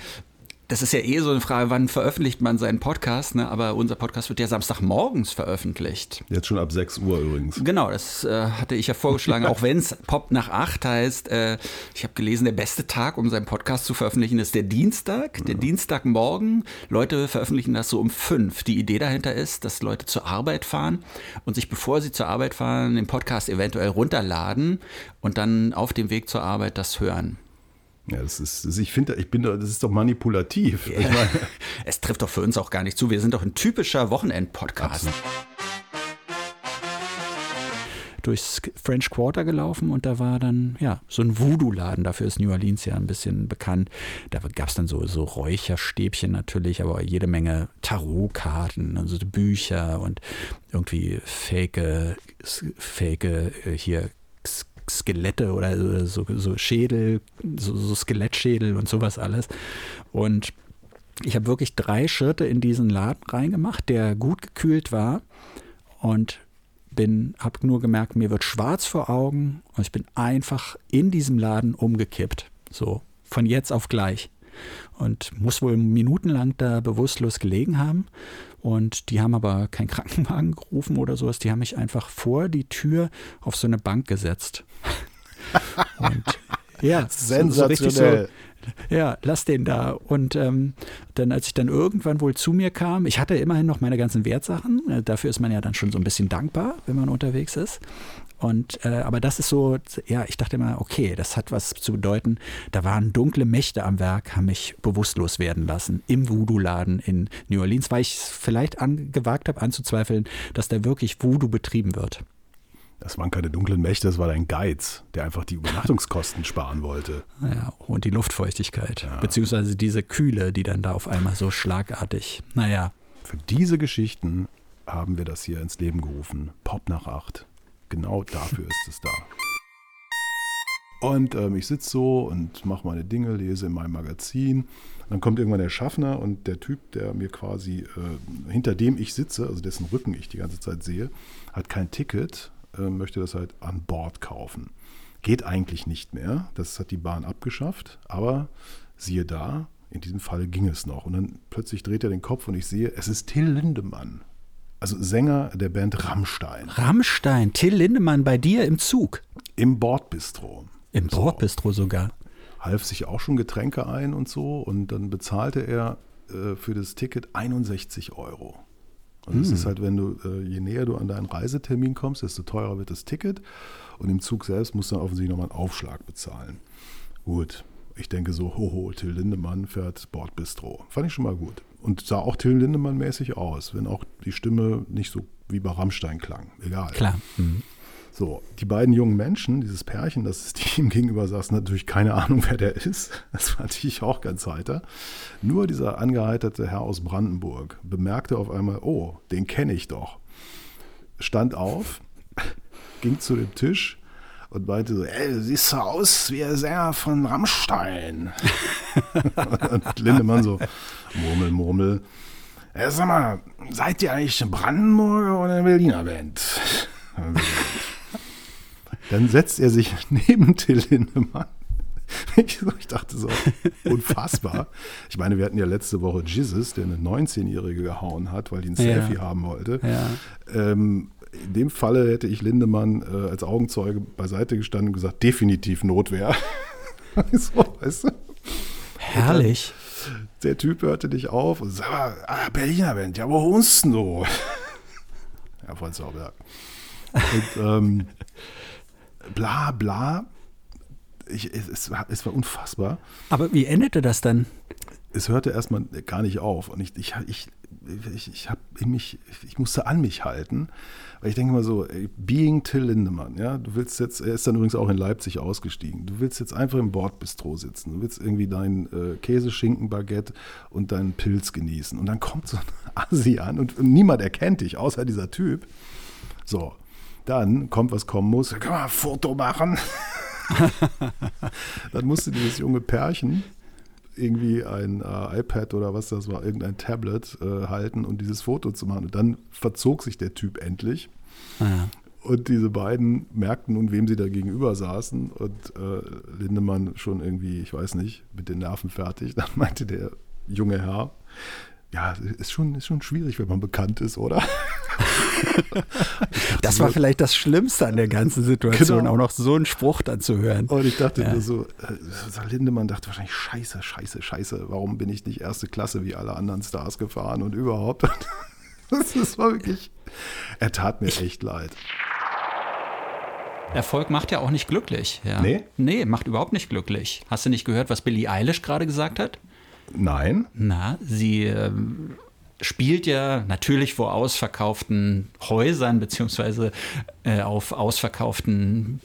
das ist ja eh so eine Frage, wann veröffentlicht man seinen Podcast, ne? aber unser Podcast wird ja Samstagmorgens veröffentlicht. Jetzt schon ab 6 Uhr übrigens. Genau, das äh, hatte ich ja vorgeschlagen, [LAUGHS] auch wenn es Pop nach 8 heißt. Äh, ich habe gelesen, der beste Tag, um seinen Podcast zu veröffentlichen, ist der Dienstag, ja. der Dienstagmorgen. Leute veröffentlichen das so um 5. Die Idee dahinter ist, dass Leute zur Arbeit fahren und sich, bevor sie zur Arbeit fahren, den Podcast eventuell runterladen und dann auf dem Weg zur Arbeit das hören. Ja, das ist, ich finde, ich bin, das ist doch manipulativ. Ja. Ich meine, [LAUGHS] es trifft doch für uns auch gar nicht zu. Wir sind doch ein typischer Wochenend-Podcast. Durchs French Quarter gelaufen und da war dann, ja, so ein Voodoo-Laden. Dafür ist New Orleans ja ein bisschen bekannt. Da gab es dann so, so Räucherstäbchen natürlich, aber jede Menge Tarotkarten, also Bücher und irgendwie fake, fake äh, hier Skelette oder so, so Schädel, so, so Skelettschädel und sowas alles. Und ich habe wirklich drei Schritte in diesen Laden reingemacht, der gut gekühlt war und bin, habe nur gemerkt, mir wird schwarz vor Augen und ich bin einfach in diesem Laden umgekippt. So, von jetzt auf gleich. Und muss wohl minutenlang da bewusstlos gelegen haben. Und die haben aber keinen Krankenwagen gerufen oder sowas. Die haben mich einfach vor die Tür auf so eine Bank gesetzt. [LAUGHS] Und ja, sensationell. So, ja, lass den da. Und ähm, dann, als ich dann irgendwann wohl zu mir kam, ich hatte immerhin noch meine ganzen Wertsachen. Äh, dafür ist man ja dann schon so ein bisschen dankbar, wenn man unterwegs ist. Und äh, aber das ist so, ja, ich dachte immer, okay, das hat was zu bedeuten. Da waren dunkle Mächte am Werk, haben mich bewusstlos werden lassen im Voodoo-Laden in New Orleans, weil ich vielleicht gewagt habe anzuzweifeln, dass da wirklich Voodoo betrieben wird. Das waren keine dunklen Mächte, das war dein Geiz, der einfach die Übernachtungskosten sparen wollte. Ja, und die Luftfeuchtigkeit, ja. beziehungsweise diese Kühle, die dann da auf einmal so schlagartig, naja. Für diese Geschichten haben wir das hier ins Leben gerufen. Pop nach acht. Genau dafür ist es da. Und ähm, ich sitze so und mache meine Dinge, lese in meinem Magazin. Dann kommt irgendwann der Schaffner und der Typ, der mir quasi äh, hinter dem ich sitze, also dessen Rücken ich die ganze Zeit sehe, hat kein Ticket, äh, möchte das halt an Bord kaufen. Geht eigentlich nicht mehr. Das hat die Bahn abgeschafft. Aber siehe da, in diesem Fall ging es noch. Und dann plötzlich dreht er den Kopf und ich sehe, es ist Till Lindemann also Sänger der Band Rammstein. Rammstein, Till Lindemann bei dir im Zug. Im Bordbistro. Im so. Bordbistro sogar. Half sich auch schon Getränke ein und so und dann bezahlte er äh, für das Ticket 61 Euro. Und es hm. ist halt, wenn du, äh, je näher du an deinen Reisetermin kommst, desto teurer wird das Ticket. Und im Zug selbst musst du dann offensichtlich nochmal einen Aufschlag bezahlen. Gut, ich denke so, hoho, Till Lindemann fährt Bordbistro. Fand ich schon mal gut. Und sah auch Till Lindemann mäßig aus, wenn auch die Stimme nicht so wie bei Rammstein klang. Egal. Klar. Mhm. So, die beiden jungen Menschen, dieses Pärchen, das ihm gegenüber saß, natürlich keine Ahnung, wer der ist. Das fand ich auch ganz heiter. Nur dieser angeheiterte Herr aus Brandenburg bemerkte auf einmal, oh, den kenne ich doch. Stand auf, [LAUGHS] ging zu dem Tisch und meinte so, ey, du siehst so aus wie der Sänger von Rammstein. [LAUGHS] und Lindemann so, Murmel, Murmel. Ja, sag mal, seid ihr eigentlich eine Brandenburger oder eine Berliner Band? [LAUGHS] Dann setzt er sich [LAUGHS] neben Till Lindemann. Ich, dachte so, unfassbar. Ich meine, wir hatten ja letzte Woche Jesus, der eine 19-Jährige gehauen hat, weil die ein Selfie ja. haben wollte. Ja. Ähm, in dem Falle hätte ich Lindemann äh, als Augenzeuge beiseite gestanden und gesagt, definitiv Notwehr. [LAUGHS] so, weißt du? Herrlich. Dann, der Typ hörte dich auf und sagte, ah, Berliner Band, ja, wo wohnst du? [LAUGHS] ja, von Zauberberg. Und ähm, bla bla. Ich, es, war, es war unfassbar. Aber wie endete das dann? Es hörte erstmal gar nicht auf. Und ich, ich, ich, ich, ich, mich, ich musste an mich halten. Weil ich denke mal so, ey, being Till Lindemann, ja, du willst jetzt, er ist dann übrigens auch in Leipzig ausgestiegen, du willst jetzt einfach im Bordbistro sitzen, du willst irgendwie dein äh, Käseschinken-Baguette und deinen Pilz genießen. Und dann kommt so ein [LAUGHS] Asi an und, und niemand erkennt dich, außer dieser Typ. So, dann kommt, was kommen muss. Kann man ein Foto machen? [LAUGHS] dann musste dieses junge Pärchen irgendwie ein äh, iPad oder was das war, irgendein Tablet äh, halten und dieses Foto zu machen. Und dann verzog sich der Typ endlich. Ah, ja. Und diese beiden merkten nun, wem sie da gegenüber saßen. Und äh, Lindemann schon irgendwie, ich weiß nicht, mit den Nerven fertig. [LAUGHS] Dann meinte der junge Herr, ja, ist schon, ist schon schwierig, wenn man bekannt ist, oder? [LAUGHS] das war vielleicht das Schlimmste an der ganzen Situation, genau. auch noch so einen Spruch dann zu hören. Und ich dachte ja. so, äh, Lindemann dachte wahrscheinlich, scheiße, scheiße, scheiße, warum bin ich nicht erste Klasse wie alle anderen Stars gefahren und überhaupt. [LAUGHS] das war wirklich, er tat mir echt leid. Erfolg macht ja auch nicht glücklich. Ja. Nee? Nee, macht überhaupt nicht glücklich. Hast du nicht gehört, was Billie Eilish gerade gesagt hat? Nein. Na, sie äh, spielt ja natürlich vor ausverkauften Häusern beziehungsweise äh, auf ausverkauften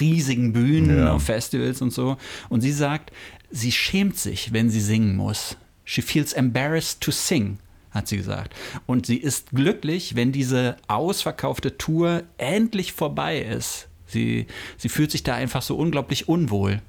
riesigen Bühnen, ja. auf Festivals und so. Und sie sagt, sie schämt sich, wenn sie singen muss. She feels embarrassed to sing hat sie gesagt. Und sie ist glücklich, wenn diese ausverkaufte Tour endlich vorbei ist. Sie, sie fühlt sich da einfach so unglaublich unwohl.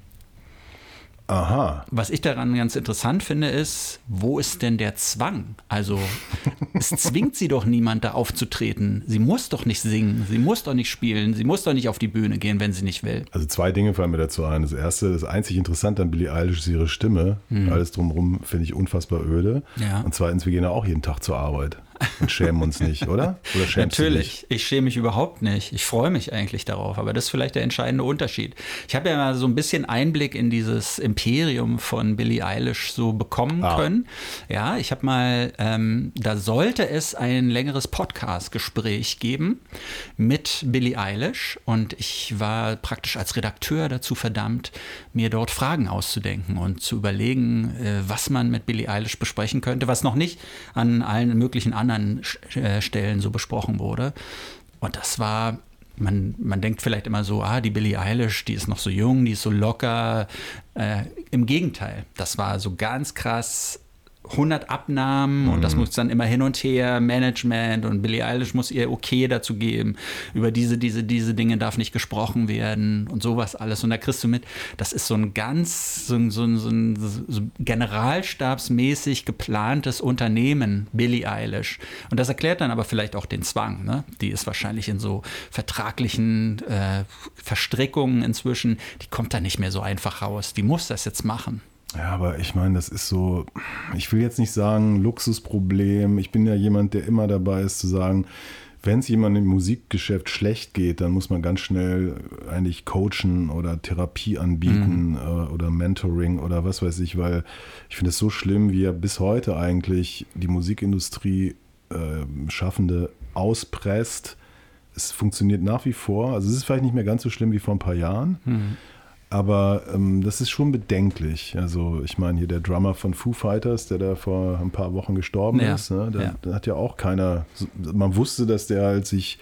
Aha. Was ich daran ganz interessant finde, ist, wo ist denn der Zwang? Also, [LAUGHS] es zwingt sie doch niemand, da aufzutreten. Sie muss doch nicht singen, sie muss doch nicht spielen, sie muss doch nicht auf die Bühne gehen, wenn sie nicht will. Also, zwei Dinge fallen mir dazu ein. Das erste, das einzig Interessante an Billie Eilish ist ihre Stimme. Mhm. Alles drumherum finde ich unfassbar öde. Ja. Und zweitens, wir gehen ja auch jeden Tag zur Arbeit und schämen uns nicht, oder? Oder schämst Natürlich, ich schäme mich überhaupt nicht. Ich freue mich eigentlich darauf, aber das ist vielleicht der entscheidende Unterschied. Ich habe ja mal so ein bisschen Einblick in dieses Imperium von Billie Eilish so bekommen ah. können. Ja, ich habe mal, ähm, da sollte es ein längeres Podcast-Gespräch geben mit Billie Eilish und ich war praktisch als Redakteur dazu verdammt, mir dort Fragen auszudenken und zu überlegen, äh, was man mit Billie Eilish besprechen könnte, was noch nicht an allen möglichen anderen anderen äh, Stellen so besprochen wurde. Und das war man, man denkt vielleicht immer so, ah, die Billie Eilish, die ist noch so jung, die ist so locker. Äh, Im Gegenteil, das war so ganz krass 100 Abnahmen mhm. und das mhm. muss dann immer hin und her, Management und Billie Eilish muss ihr okay dazu geben. Über diese, diese, diese Dinge darf nicht gesprochen werden und sowas alles. Und da kriegst du mit, das ist so ein ganz, so ein, so ein, so ein so generalstabsmäßig geplantes Unternehmen, Billie Eilish. Und das erklärt dann aber vielleicht auch den Zwang. Ne? Die ist wahrscheinlich in so vertraglichen äh, Verstrickungen inzwischen, die kommt da nicht mehr so einfach raus. Die muss das jetzt machen. Ja, aber ich meine, das ist so, ich will jetzt nicht sagen Luxusproblem. Ich bin ja jemand, der immer dabei ist zu sagen, wenn es jemandem im Musikgeschäft schlecht geht, dann muss man ganz schnell eigentlich coachen oder Therapie anbieten mhm. äh, oder Mentoring oder was weiß ich, weil ich finde es so schlimm, wie ja bis heute eigentlich die Musikindustrie äh, Schaffende auspresst. Es funktioniert nach wie vor. Also es ist vielleicht nicht mehr ganz so schlimm wie vor ein paar Jahren. Mhm. Aber ähm, das ist schon bedenklich. Also ich meine hier der Drummer von Foo Fighters, der da vor ein paar Wochen gestorben ja. ist, ne? da, ja. hat ja auch keiner, man wusste, dass der halt sich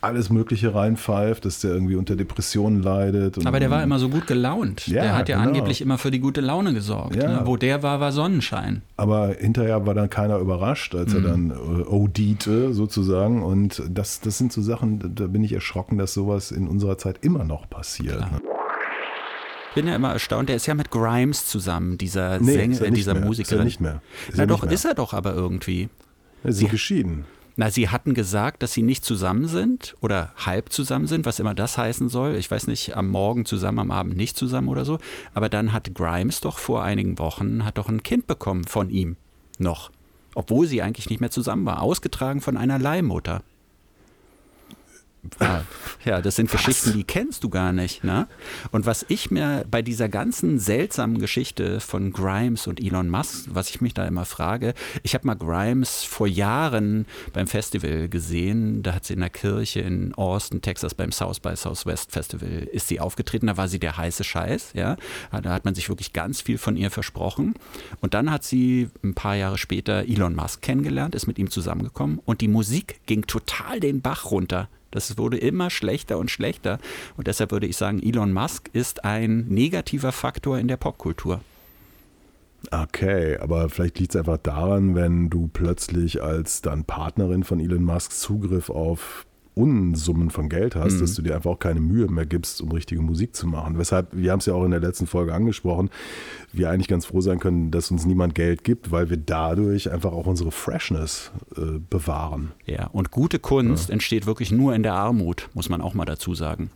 alles Mögliche reinpfeift, dass der irgendwie unter Depressionen leidet. Aber der war immer so gut gelaunt. Ja, der hat ja genau. angeblich immer für die gute Laune gesorgt. Ja. Ne? Wo der war, war Sonnenschein. Aber hinterher war dann keiner überrascht, als mhm. er dann äh, ODte sozusagen. Und das, das sind so Sachen, da bin ich erschrocken, dass sowas in unserer Zeit immer noch passiert. Ne? Ich bin ja immer erstaunt, der ist ja mit Grimes zusammen, dieser nee, Sänger, dieser mehr. Musiker. Ist er nicht mehr. Ist Na doch, mehr. ist er doch aber irgendwie. Sie sind geschieden. Na, sie hatten gesagt, dass sie nicht zusammen sind oder halb zusammen sind, was immer das heißen soll. Ich weiß nicht, am Morgen zusammen, am Abend nicht zusammen oder so. Aber dann hat Grimes doch vor einigen Wochen, hat doch ein Kind bekommen von ihm. Noch. Obwohl sie eigentlich nicht mehr zusammen war. Ausgetragen von einer Leihmutter. Ja, das sind was? Geschichten, die kennst du gar nicht. Ne? Und was ich mir bei dieser ganzen seltsamen Geschichte von Grimes und Elon Musk, was ich mich da immer frage, ich habe mal Grimes vor Jahren beim Festival gesehen, da hat sie in der Kirche in Austin, Texas beim South by Southwest Festival, ist sie aufgetreten, da war sie der heiße Scheiß, ja, da hat man sich wirklich ganz viel von ihr versprochen und dann hat sie ein paar Jahre später Elon Musk kennengelernt, ist mit ihm zusammengekommen und die Musik ging total den Bach runter. Das wurde immer schlechter und schlechter. Und deshalb würde ich sagen, Elon Musk ist ein negativer Faktor in der Popkultur. Okay, aber vielleicht liegt es einfach daran, wenn du plötzlich als dann Partnerin von Elon Musk Zugriff auf Unsummen von Geld hast, mhm. dass du dir einfach auch keine Mühe mehr gibst, um richtige Musik zu machen. Weshalb, wir haben es ja auch in der letzten Folge angesprochen, wir eigentlich ganz froh sein können, dass uns niemand Geld gibt, weil wir dadurch einfach auch unsere Freshness äh, bewahren. Ja, und gute Kunst ja. entsteht wirklich nur in der Armut, muss man auch mal dazu sagen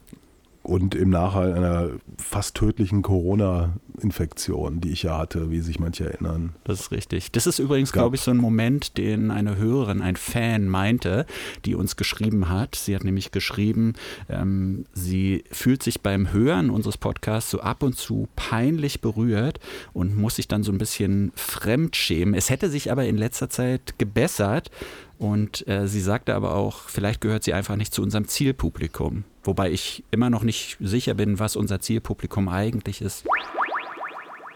und im Nachhall einer fast tödlichen Corona-Infektion, die ich ja hatte, wie sich manche erinnern. Das ist richtig. Das ist übrigens, glaube ich, so ein Moment, den eine Hörerin, ein Fan meinte, die uns geschrieben hat. Sie hat nämlich geschrieben, ähm, sie fühlt sich beim Hören unseres Podcasts so ab und zu peinlich berührt und muss sich dann so ein bisschen fremdschämen. Es hätte sich aber in letzter Zeit gebessert. Und äh, sie sagte aber auch, vielleicht gehört sie einfach nicht zu unserem Zielpublikum. Wobei ich immer noch nicht sicher bin, was unser Zielpublikum eigentlich ist.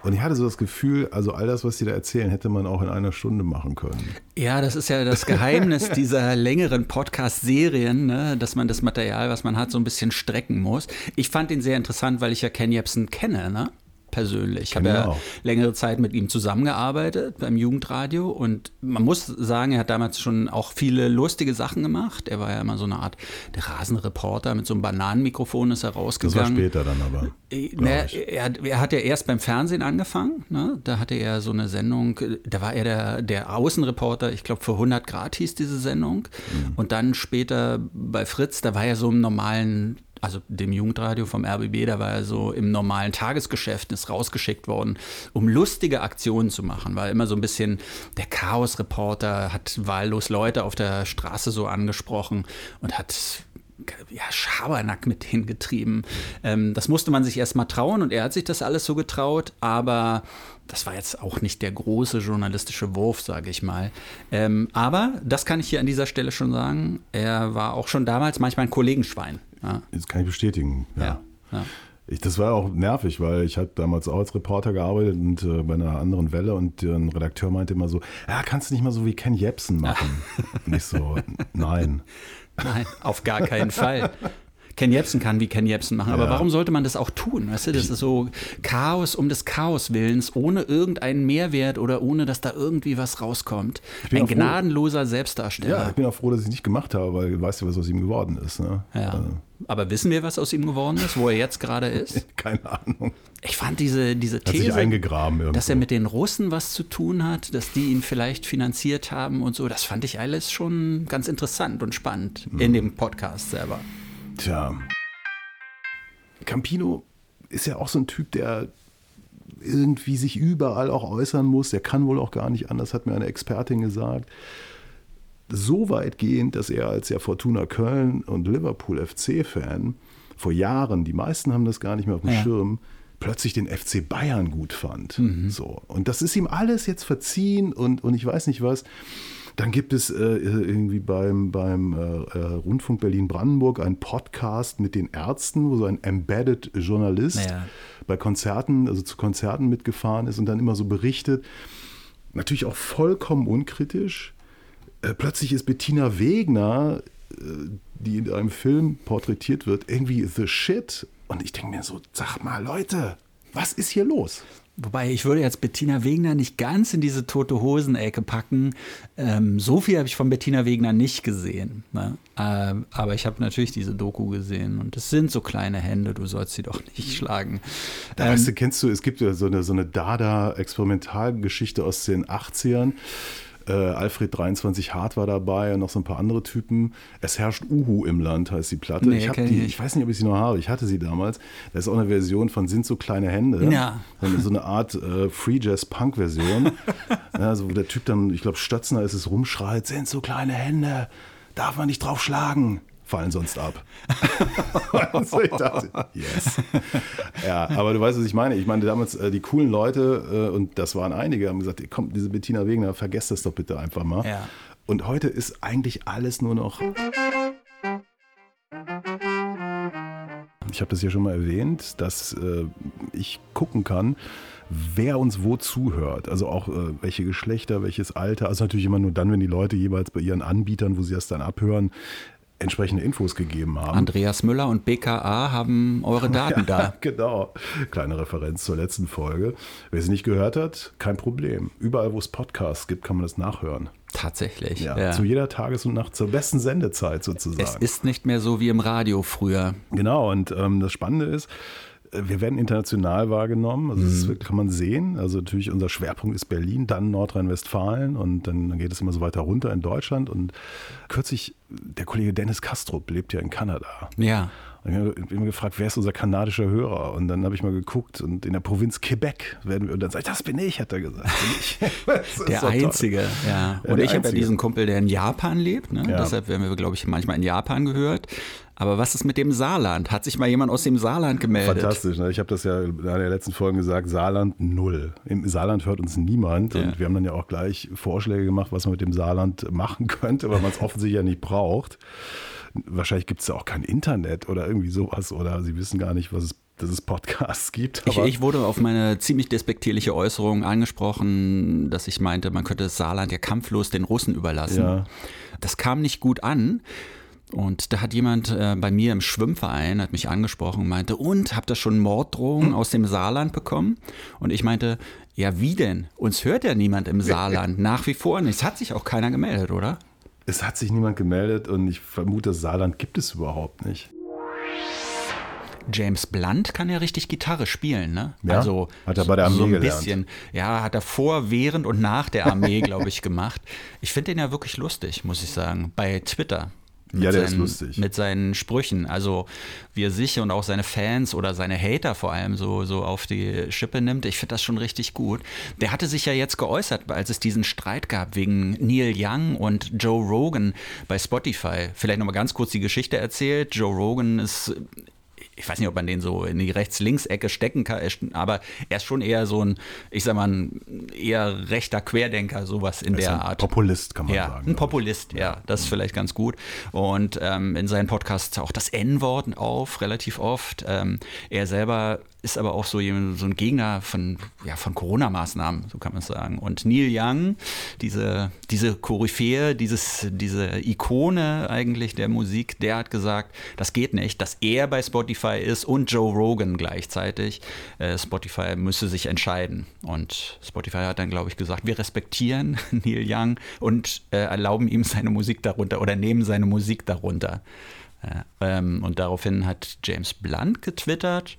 Und ich hatte so das Gefühl, also all das, was Sie da erzählen, hätte man auch in einer Stunde machen können. Ja, das ist ja das Geheimnis [LAUGHS] dieser längeren Podcast-Serien, ne? dass man das Material, was man hat, so ein bisschen strecken muss. Ich fand ihn sehr interessant, weil ich ja Ken Jebsen kenne. Ne? Persönlich. Ich habe ja längere Zeit mit ihm zusammengearbeitet beim Jugendradio und man muss sagen, er hat damals schon auch viele lustige Sachen gemacht. Er war ja immer so eine Art der Rasenreporter mit so einem Bananenmikrofon ist er rausgegangen. Das war später dann aber. Äh, ne, er, er, hat ja erst beim Fernsehen angefangen. Ne? Da hatte er so eine Sendung, da war er der, der Außenreporter, ich glaube für 100 Grad hieß diese Sendung. Mhm. Und dann später bei Fritz, da war er so im normalen also dem Jugendradio vom RBB, da war er so im normalen Tagesgeschäft, ist rausgeschickt worden, um lustige Aktionen zu machen. War immer so ein bisschen der Chaos-Reporter, hat wahllos Leute auf der Straße so angesprochen und hat ja, Schabernack mit hingetrieben. Ähm, das musste man sich erst mal trauen und er hat sich das alles so getraut, aber das war jetzt auch nicht der große journalistische Wurf, sage ich mal. Ähm, aber das kann ich hier an dieser Stelle schon sagen. Er war auch schon damals manchmal ein Kollegenschwein. Ja. Das kann ich bestätigen. Ja. ja. Ich, das war auch nervig, weil ich hatte damals auch als Reporter gearbeitet und äh, bei einer anderen Welle und ein Redakteur meinte immer so, ja, kannst du nicht mal so wie Ken Jebsen machen? [LAUGHS] und ich so, nein. Nein, auf gar keinen Fall. Ken Jebsen kann wie Ken Jebsen machen. Aber ja. warum sollte man das auch tun? Weißt du, das ist so Chaos um des Chaos Willens, ohne irgendeinen Mehrwert oder ohne, dass da irgendwie was rauskommt. Ein gnadenloser Selbstdarsteller. Ja, ich bin auch froh, dass ich es nicht gemacht habe, weil du weißt ja, was aus ihm geworden ist. Ne? Ja. Also. Aber wissen wir, was aus ihm geworden ist, wo er jetzt gerade ist? [LAUGHS] Keine Ahnung. Ich fand diese, diese These, eingegraben dass er mit den Russen was zu tun hat, dass die ihn vielleicht finanziert haben und so, das fand ich alles schon ganz interessant und spannend mhm. in dem Podcast selber. Tja. Campino ist ja auch so ein Typ, der irgendwie sich überall auch äußern muss. Der kann wohl auch gar nicht anders, hat mir eine Expertin gesagt. So weit gehend, dass er als ja Fortuna Köln und Liverpool FC-Fan vor Jahren, die meisten haben das gar nicht mehr auf dem ja. Schirm, plötzlich den FC Bayern gut fand. Mhm. So. Und das ist ihm alles jetzt verziehen und, und ich weiß nicht was. Dann gibt es äh, irgendwie beim, beim äh, äh, Rundfunk Berlin-Brandenburg einen Podcast mit den Ärzten, wo so ein Embedded Journalist naja. bei Konzerten, also zu Konzerten mitgefahren ist und dann immer so berichtet. Natürlich auch vollkommen unkritisch. Äh, plötzlich ist Bettina Wegner äh, die in einem Film porträtiert wird, irgendwie the shit. Und ich denke mir so, sag mal, Leute, was ist hier los? Wobei ich würde jetzt Bettina Wegner nicht ganz in diese tote Hosen-Ecke packen. Ähm, so viel habe ich von Bettina Wegner nicht gesehen. Ne? Ähm, aber ich habe natürlich diese Doku gesehen und es sind so kleine Hände, du sollst sie doch nicht schlagen. Da ähm, weißt du, kennst du, es gibt ja so eine, so eine Dada-Experimentalgeschichte aus den 80ern äh, Alfred 23 Hart war dabei und noch so ein paar andere Typen. Es herrscht Uhu im Land, heißt die Platte. Nee, ich, die, ich weiß nicht, ob ich sie noch habe. Ich hatte sie damals. Das ist auch eine Version von Sind so kleine Hände. Ja. So eine Art äh, Free Jazz Punk Version. [LAUGHS] also wo der Typ dann, ich glaube, Stötzner ist es, rumschreit: Sind so kleine Hände, darf man nicht drauf schlagen fallen sonst ab. [LAUGHS] also ich dachte, yes. Ja, aber du weißt, was ich meine. Ich meine, damals äh, die coolen Leute, äh, und das waren einige, haben gesagt, komm, diese Bettina Wegner, vergesst das doch bitte einfach mal. Ja. Und heute ist eigentlich alles nur noch. Ich habe das ja schon mal erwähnt, dass äh, ich gucken kann, wer uns wo zuhört. Also auch äh, welche Geschlechter, welches Alter. Also natürlich immer nur dann, wenn die Leute jeweils bei ihren Anbietern, wo sie das dann abhören, entsprechende Infos gegeben haben. Andreas Müller und BKA haben eure [LAUGHS] Daten ja, da. Genau. Kleine Referenz zur letzten Folge. Wer sie nicht gehört hat, kein Problem. Überall, wo es Podcasts gibt, kann man das nachhören. Tatsächlich. Ja, ja. Zu jeder Tages- und Nacht, zur besten Sendezeit sozusagen. Es ist nicht mehr so wie im Radio früher. Genau, und ähm, das Spannende ist, wir werden international wahrgenommen, also das mhm. kann man sehen. Also natürlich unser Schwerpunkt ist Berlin, dann Nordrhein-Westfalen und dann geht es immer so weiter runter in Deutschland. Und kürzlich, der Kollege Dennis Kastrup lebt ja in Kanada. Ja. Und ich habe immer gefragt, wer ist unser kanadischer Hörer? Und dann habe ich mal geguckt und in der Provinz Quebec werden wir, und dann sagt, das bin ich, hat er gesagt. [LAUGHS] der Einzige, ja. Und ja, ich habe ja diesen Kumpel, der in Japan lebt, ne? Ja. deshalb werden wir, glaube ich, manchmal in Japan gehört. Aber was ist mit dem Saarland? Hat sich mal jemand aus dem Saarland gemeldet? Fantastisch. Ne? Ich habe das ja in einer der letzten Folgen gesagt, Saarland null. Im Saarland hört uns niemand. Ja. Und wir haben dann ja auch gleich Vorschläge gemacht, was man mit dem Saarland machen [LAUGHS] könnte, weil man es offensichtlich ja nicht braucht. Wahrscheinlich gibt es ja auch kein Internet oder irgendwie sowas. Oder sie wissen gar nicht, was es dass es Podcasts [LAUGHS] gibt. Ich, ich, wurde auf meine ziemlich despektierliche Äußerung angesprochen, dass ich meinte, man könnte das Saarland ja kampflos den Russen überlassen. Ja. Das kam nicht gut an. Und da hat jemand äh, bei mir im Schwimmverein, hat mich angesprochen und meinte, und, habt ihr schon Morddrohungen aus dem Saarland bekommen? Und ich meinte, ja, wie denn? Uns hört ja niemand im [LAUGHS] Saarland, nach wie vor nicht. Es hat sich auch keiner gemeldet, oder? Es hat sich niemand gemeldet und ich vermute, das Saarland gibt es überhaupt nicht. James Blunt kann ja richtig Gitarre spielen, ne? Ja, also hat er bei der Armee so ein bisschen. Ja, hat er vor, während und nach der Armee, [LAUGHS] glaube ich, gemacht. Ich finde den ja wirklich lustig, muss ich sagen. Bei Twitter ja, der seinen, ist lustig. Mit seinen Sprüchen. Also, wie er sich und auch seine Fans oder seine Hater vor allem so, so auf die Schippe nimmt. Ich finde das schon richtig gut. Der hatte sich ja jetzt geäußert, als es diesen Streit gab wegen Neil Young und Joe Rogan bei Spotify. Vielleicht nochmal ganz kurz die Geschichte erzählt. Joe Rogan ist ich weiß nicht, ob man den so in die Rechts-Links-Ecke stecken kann, aber er ist schon eher so ein, ich sag mal, ein eher rechter Querdenker, sowas in der Art. Populist, kann man ja, sagen. Ein Populist, ja, das ist vielleicht ganz gut. Und ähm, in seinen Podcasts auch das N-Wort auf, relativ oft. Ähm, er selber ist aber auch so, so ein Gegner von, ja, von Corona-Maßnahmen, so kann man sagen. Und Neil Young, diese, diese Koryphäe, dieses, diese Ikone eigentlich der Musik, der hat gesagt, das geht nicht, dass er bei Spotify ist und Joe Rogan gleichzeitig. Äh, Spotify müsse sich entscheiden. Und Spotify hat dann, glaube ich, gesagt, wir respektieren [LAUGHS] Neil Young und äh, erlauben ihm seine Musik darunter oder nehmen seine Musik darunter. Ja, ähm, und daraufhin hat James Blunt getwittert,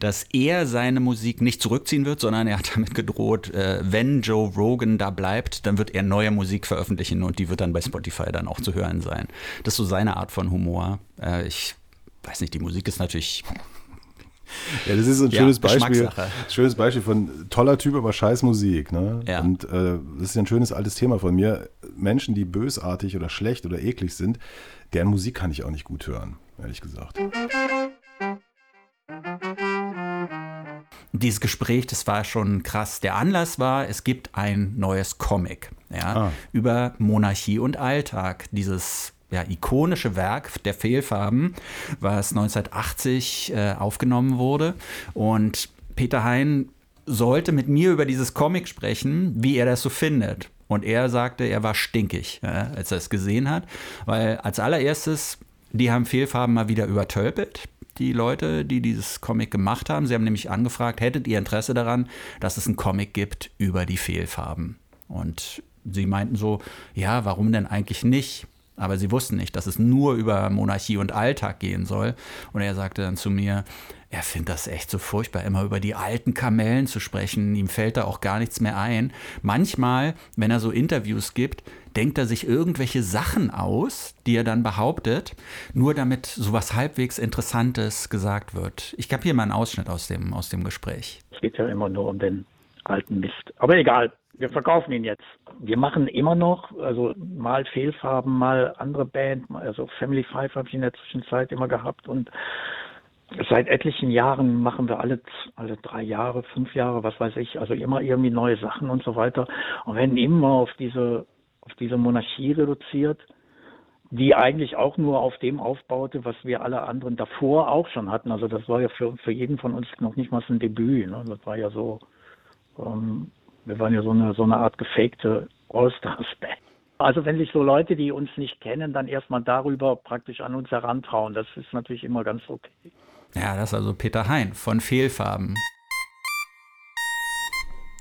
dass er seine Musik nicht zurückziehen wird, sondern er hat damit gedroht, äh, wenn Joe Rogan da bleibt, dann wird er neue Musik veröffentlichen und die wird dann bei Spotify dann auch zu hören sein. Das ist so seine Art von Humor. Äh, ich weiß nicht, die Musik ist natürlich [LAUGHS] ja, das ist ein schönes ja, Beispiel. Schönes Beispiel von toller Typ, aber scheiß Musik. Ne? Ja. Und äh, das ist ja ein schönes altes Thema von mir. Menschen, die bösartig oder schlecht oder eklig sind, deren Musik kann ich auch nicht gut hören, ehrlich gesagt. Dieses Gespräch, das war schon krass. Der Anlass war, es gibt ein neues Comic ja, ah. über Monarchie und Alltag. Dieses ja, ikonische Werk der Fehlfarben, was 1980 äh, aufgenommen wurde. Und Peter Hein sollte mit mir über dieses Comic sprechen, wie er das so findet. Und er sagte, er war stinkig, ja, als er es gesehen hat, weil als allererstes die haben Fehlfarben mal wieder übertölpelt die Leute, die dieses Comic gemacht haben. Sie haben nämlich angefragt, hättet ihr Interesse daran, dass es einen Comic gibt über die Fehlfarben? Und sie meinten so, ja, warum denn eigentlich nicht? Aber sie wussten nicht, dass es nur über Monarchie und Alltag gehen soll. Und er sagte dann zu mir, er findet das echt so furchtbar, immer über die alten Kamellen zu sprechen. Ihm fällt da auch gar nichts mehr ein. Manchmal, wenn er so Interviews gibt, denkt er sich irgendwelche Sachen aus, die er dann behauptet, nur damit sowas halbwegs Interessantes gesagt wird. Ich habe hier mal einen Ausschnitt aus dem, aus dem Gespräch. Es geht ja immer nur um den alten Mist. Aber egal, wir verkaufen ihn jetzt. Wir machen immer noch, also mal Fehlfarben, mal andere Band, also Family Five habe ich in der Zwischenzeit immer gehabt und seit etlichen Jahren machen wir alle, alle drei Jahre, fünf Jahre, was weiß ich, also immer irgendwie neue Sachen und so weiter und werden immer auf diese, auf diese Monarchie reduziert, die eigentlich auch nur auf dem aufbaute, was wir alle anderen davor auch schon hatten. Also das war ja für, für jeden von uns noch nicht mal so ein Debüt. Ne? Das war ja so, ähm, wir waren ja so eine, so eine Art gefakte All-Stars-Band. Also wenn sich so Leute, die uns nicht kennen, dann erstmal darüber praktisch an uns herantrauen, das ist natürlich immer ganz okay. Ja, das ist also Peter Hein von Fehlfarben.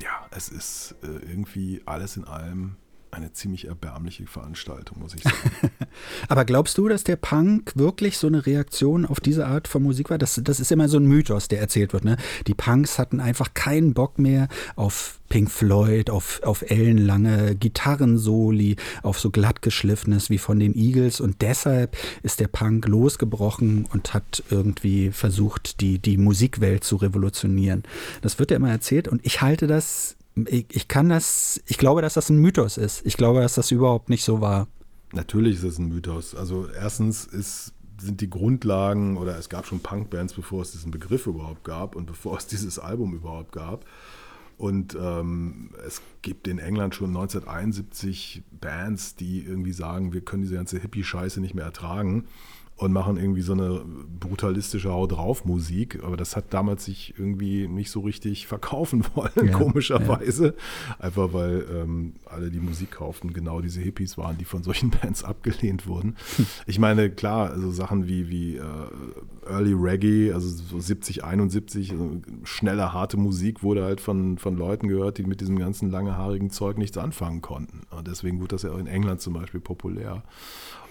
Ja, es ist äh, irgendwie alles in allem eine ziemlich erbärmliche Veranstaltung, muss ich sagen. [LAUGHS] Aber glaubst du, dass der Punk wirklich so eine Reaktion auf diese Art von Musik war? Das, das ist immer so ein Mythos, der erzählt wird. Ne? Die Punks hatten einfach keinen Bock mehr auf Pink Floyd, auf, auf ellenlange Gitarrensoli, auf so glattgeschliffenes wie von den Eagles. Und deshalb ist der Punk losgebrochen und hat irgendwie versucht, die, die Musikwelt zu revolutionieren. Das wird ja immer erzählt und ich halte das ich, ich kann das, ich glaube, dass das ein Mythos ist. Ich glaube, dass das überhaupt nicht so war. Natürlich ist es ein Mythos. Also erstens ist, sind die Grundlagen oder es gab schon Punkbands, bevor es diesen Begriff überhaupt gab und bevor es dieses Album überhaupt gab. Und ähm, es gibt in England schon 1971 Bands, die irgendwie sagen, wir können diese ganze Hippie-Scheiße nicht mehr ertragen und machen irgendwie so eine brutalistische Hau drauf Musik, aber das hat damals sich irgendwie nicht so richtig verkaufen [LAUGHS] wollen, ja, komischerweise. Ja. Einfach weil ähm, alle, die Musik kauften, genau diese Hippies waren, die von solchen [LAUGHS] Bands abgelehnt wurden. Ich meine, klar, also Sachen wie, wie äh, Early Reggae, also so 70, 71, also schnelle, harte Musik wurde halt von, von Leuten gehört, die mit diesem ganzen langehaarigen Zeug nichts anfangen konnten. Und deswegen wurde das ja auch in England zum Beispiel populär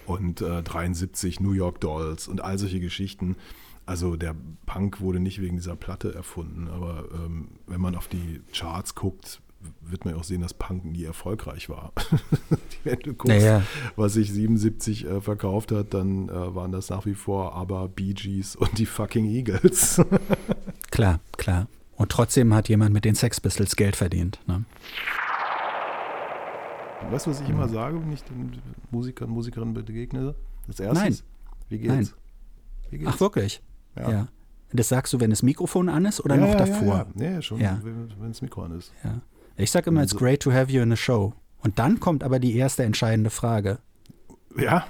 und äh, 73 New York Dolls und all solche Geschichten. Also der Punk wurde nicht wegen dieser Platte erfunden, aber ähm, wenn man auf die Charts guckt, wird man auch sehen, dass Punk nie erfolgreich war. [LAUGHS] wenn du guckst, naja. was sich 77 äh, verkauft hat, dann äh, waren das nach wie vor aber Bee Gees und die fucking Eagles. [LAUGHS] klar, klar. Und trotzdem hat jemand mit den Sex Pistols Geld verdient. Ne? Weißt du, was ich immer sage, wenn ich den Musikern und Musikerinnen begegne? Das erste Nein. wie geht's? Nein. Wie geht's? Ach, wirklich? Ja. ja. Das sagst du, wenn das Mikrofon an ist oder ja, noch ja, davor? Ja, ja. schon, wenn, wenn das Mikro an ist. Ja. Ich sage immer, it's great to have you in a show. Und dann kommt aber die erste entscheidende Frage. Ja?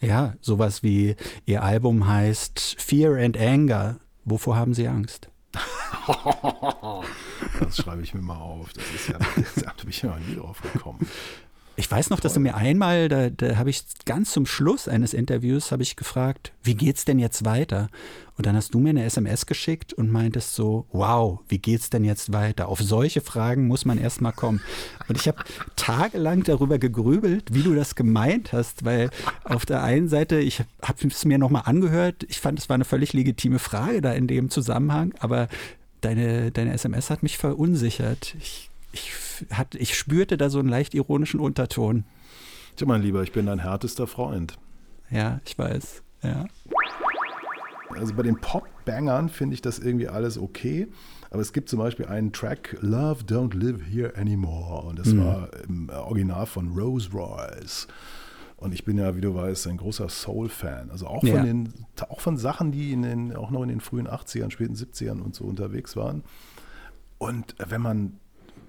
Ja, sowas wie, Ihr Album heißt Fear and Anger. Wovor haben Sie Angst? [LAUGHS] das schreibe ich mir mal auf. Das ist ja, da bin ich ja nie drauf gekommen. Ich weiß noch, dass du mir einmal, da, da habe ich ganz zum Schluss eines Interviews, habe ich gefragt, wie geht's denn jetzt weiter? Und dann hast du mir eine SMS geschickt und meintest so, wow, wie geht's denn jetzt weiter? Auf solche Fragen muss man erstmal kommen. Und ich habe [LAUGHS] tagelang darüber gegrübelt, wie du das gemeint hast, weil auf der einen Seite, ich habe es mir nochmal angehört, ich fand, es war eine völlig legitime Frage da in dem Zusammenhang, aber deine, deine SMS hat mich verunsichert. Ich ich, hat, ich spürte da so einen leicht ironischen Unterton. Tja, mein Lieber, ich bin dein härtester Freund. Ja, ich weiß. Ja. Also bei den Pop-Bangern finde ich das irgendwie alles okay. Aber es gibt zum Beispiel einen Track, Love Don't Live Here Anymore. Und das mhm. war im Original von Rose Royce. Und ich bin ja, wie du weißt, ein großer Soul-Fan. Also auch von, ja. den, auch von Sachen, die in den, auch noch in den frühen 80ern, späten 70ern und so unterwegs waren. Und wenn man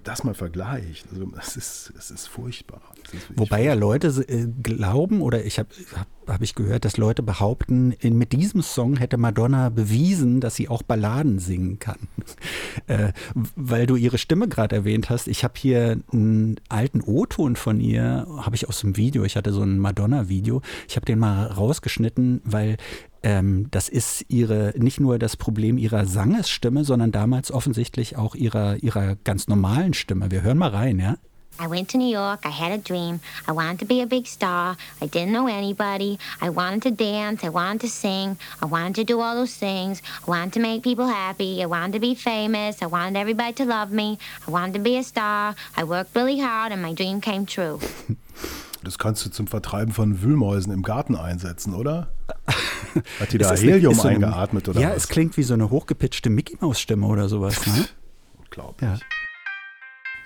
das mal vergleicht, also es ist, es ist furchtbar. Es ist Wobei ja Leute äh, glauben, oder ich habe hab, hab ich gehört, dass Leute behaupten, in, mit diesem Song hätte Madonna bewiesen, dass sie auch Balladen singen kann. [LAUGHS] äh, weil du ihre Stimme gerade erwähnt hast. Ich habe hier einen alten O-Ton von ihr, habe ich aus dem Video. Ich hatte so ein Madonna-Video. Ich habe den mal rausgeschnitten, weil ähm, das ist ihre nicht nur das Problem ihrer Sangesstimme, sondern damals offensichtlich auch ihrer, ihrer ganz normalen Stimme. Wir hören mal rein, ja? I went to New York, I had a dream. I wanted to be a big star. I didn't know anybody. I wanted to dance, I wanted to sing. I wanted to do all those things. I wanted to make people happy. I wanted to be famous. I wanted everybody to love me. I wanted to be a star. I worked really hard and my dream came true. [LAUGHS] Das kannst du zum Vertreiben von Wühlmäusen im Garten einsetzen, oder? [LAUGHS] Hat die da Helium so eingeatmet oder ja, was? es klingt wie so eine hochgepitchte Mickey-Maus-Stimme oder sowas. Ne? Unglaublich. Ja.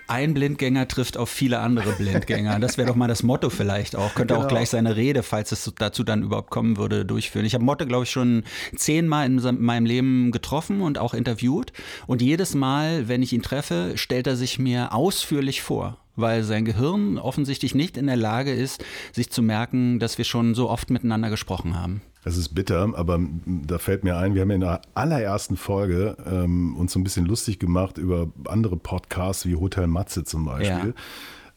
Ein Blindgänger trifft auf viele andere Blindgänger. Das wäre doch mal das Motto vielleicht auch. Könnte auch Genau. gleich seine Rede, falls es dazu dann überhaupt kommen würde, durchführen. Ich habe Motto, glaube ich, schon zehnmal in meinem Leben getroffen und auch interviewt. Und jedes Mal, wenn ich ihn treffe, stellt er sich mir ausführlich vor. Weil sein Gehirn offensichtlich nicht in der Lage ist, sich zu merken, dass wir schon so oft miteinander gesprochen haben. Es ist bitter, aber da fällt mir ein, wir haben in der allerersten Folge ähm, uns so ein bisschen lustig gemacht über andere Podcasts wie Hotel Matze zum Beispiel. Ja.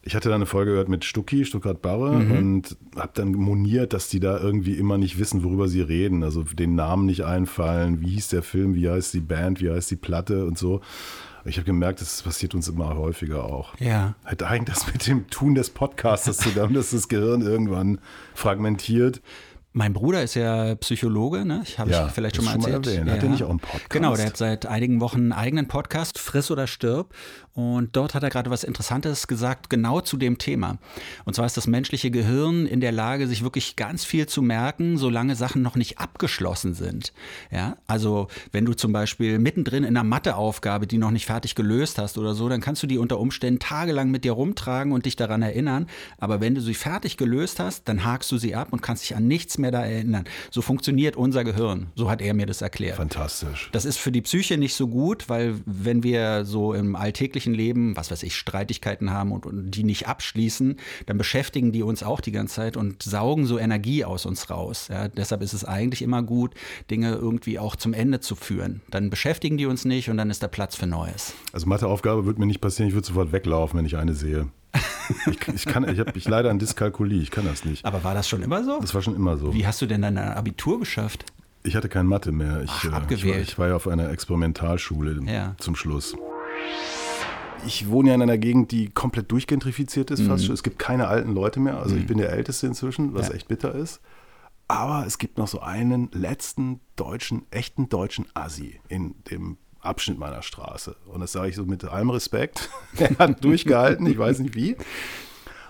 Ich hatte da eine Folge gehört mit Stucki, Stuttgart Barre und habe dann moniert, dass die da irgendwie immer nicht wissen, worüber sie reden. Also den Namen nicht einfallen, wie hieß der Film, wie heißt die Band, wie heißt die Platte und so. Ich habe gemerkt, das passiert uns immer häufiger auch. Ja. Hat eigentlich das mit dem Tun des Podcasters zu tun, dass das Gehirn irgendwann fragmentiert. Mein Bruder ist ja Psychologe, ne? Ich habe Ja, ich vielleicht schon mal schon mal erzählt. erwähnt. Hat er nicht auch einen Podcast? Genau, der hat seit einigen Wochen einen eigenen Podcast, Friss oder Stirb. Und dort hat er gerade was Interessantes gesagt, genau zu dem Thema. Und zwar ist das menschliche Gehirn in der Lage, sich wirklich ganz viel zu merken, solange Sachen noch nicht abgeschlossen sind. Ja, also wenn du zum Beispiel mittendrin in einer Matheaufgabe, die noch nicht fertig gelöst hast oder so, dann kannst du die unter Umständen tagelang mit dir rumtragen und dich daran erinnern. Aber wenn du sie fertig gelöst hast, dann hakst du sie ab und kannst dich an nichts mehr da erinnern. So funktioniert unser Gehirn. So hat er mir das erklärt. Fantastisch. Das ist für die Psyche nicht so gut, weil wenn wir so im alltäglichen Leben, was weiß ich, Streitigkeiten haben und, und die nicht abschließen, dann beschäftigen die uns auch die ganze Zeit und saugen so Energie aus uns raus. Ja, deshalb ist es eigentlich immer gut, Dinge irgendwie auch zum Ende zu führen. Dann beschäftigen die uns nicht und dann ist da Platz für Neues. Also Matheaufgabe wird mir nicht passieren, ich würde sofort weglaufen, wenn ich eine sehe. Ich, ich kann, ich habe ich leider an Dyskalkulie, ich kann das nicht. Aber war das schon immer so? Das war schon immer so. Wie hast du denn dein Abitur geschafft? Ich hatte kein Mathe mehr. Ich, Ach, äh, ich, war, abgewählt. ich war ja auf einer Experimentalschule Ja. zum Schluss. Ich wohne ja in einer Gegend, die komplett durchgentrifiziert ist, Mhm. fast schon. Es gibt keine alten Leute mehr. Also ich bin der Älteste inzwischen, was echt bitter ist. Aber es gibt noch so einen letzten deutschen, echten deutschen Assi in dem Abschnitt meiner Straße. Und das sage ich so mit allem Respekt. [LAUGHS] Er hat durchgehalten, ich weiß nicht wie.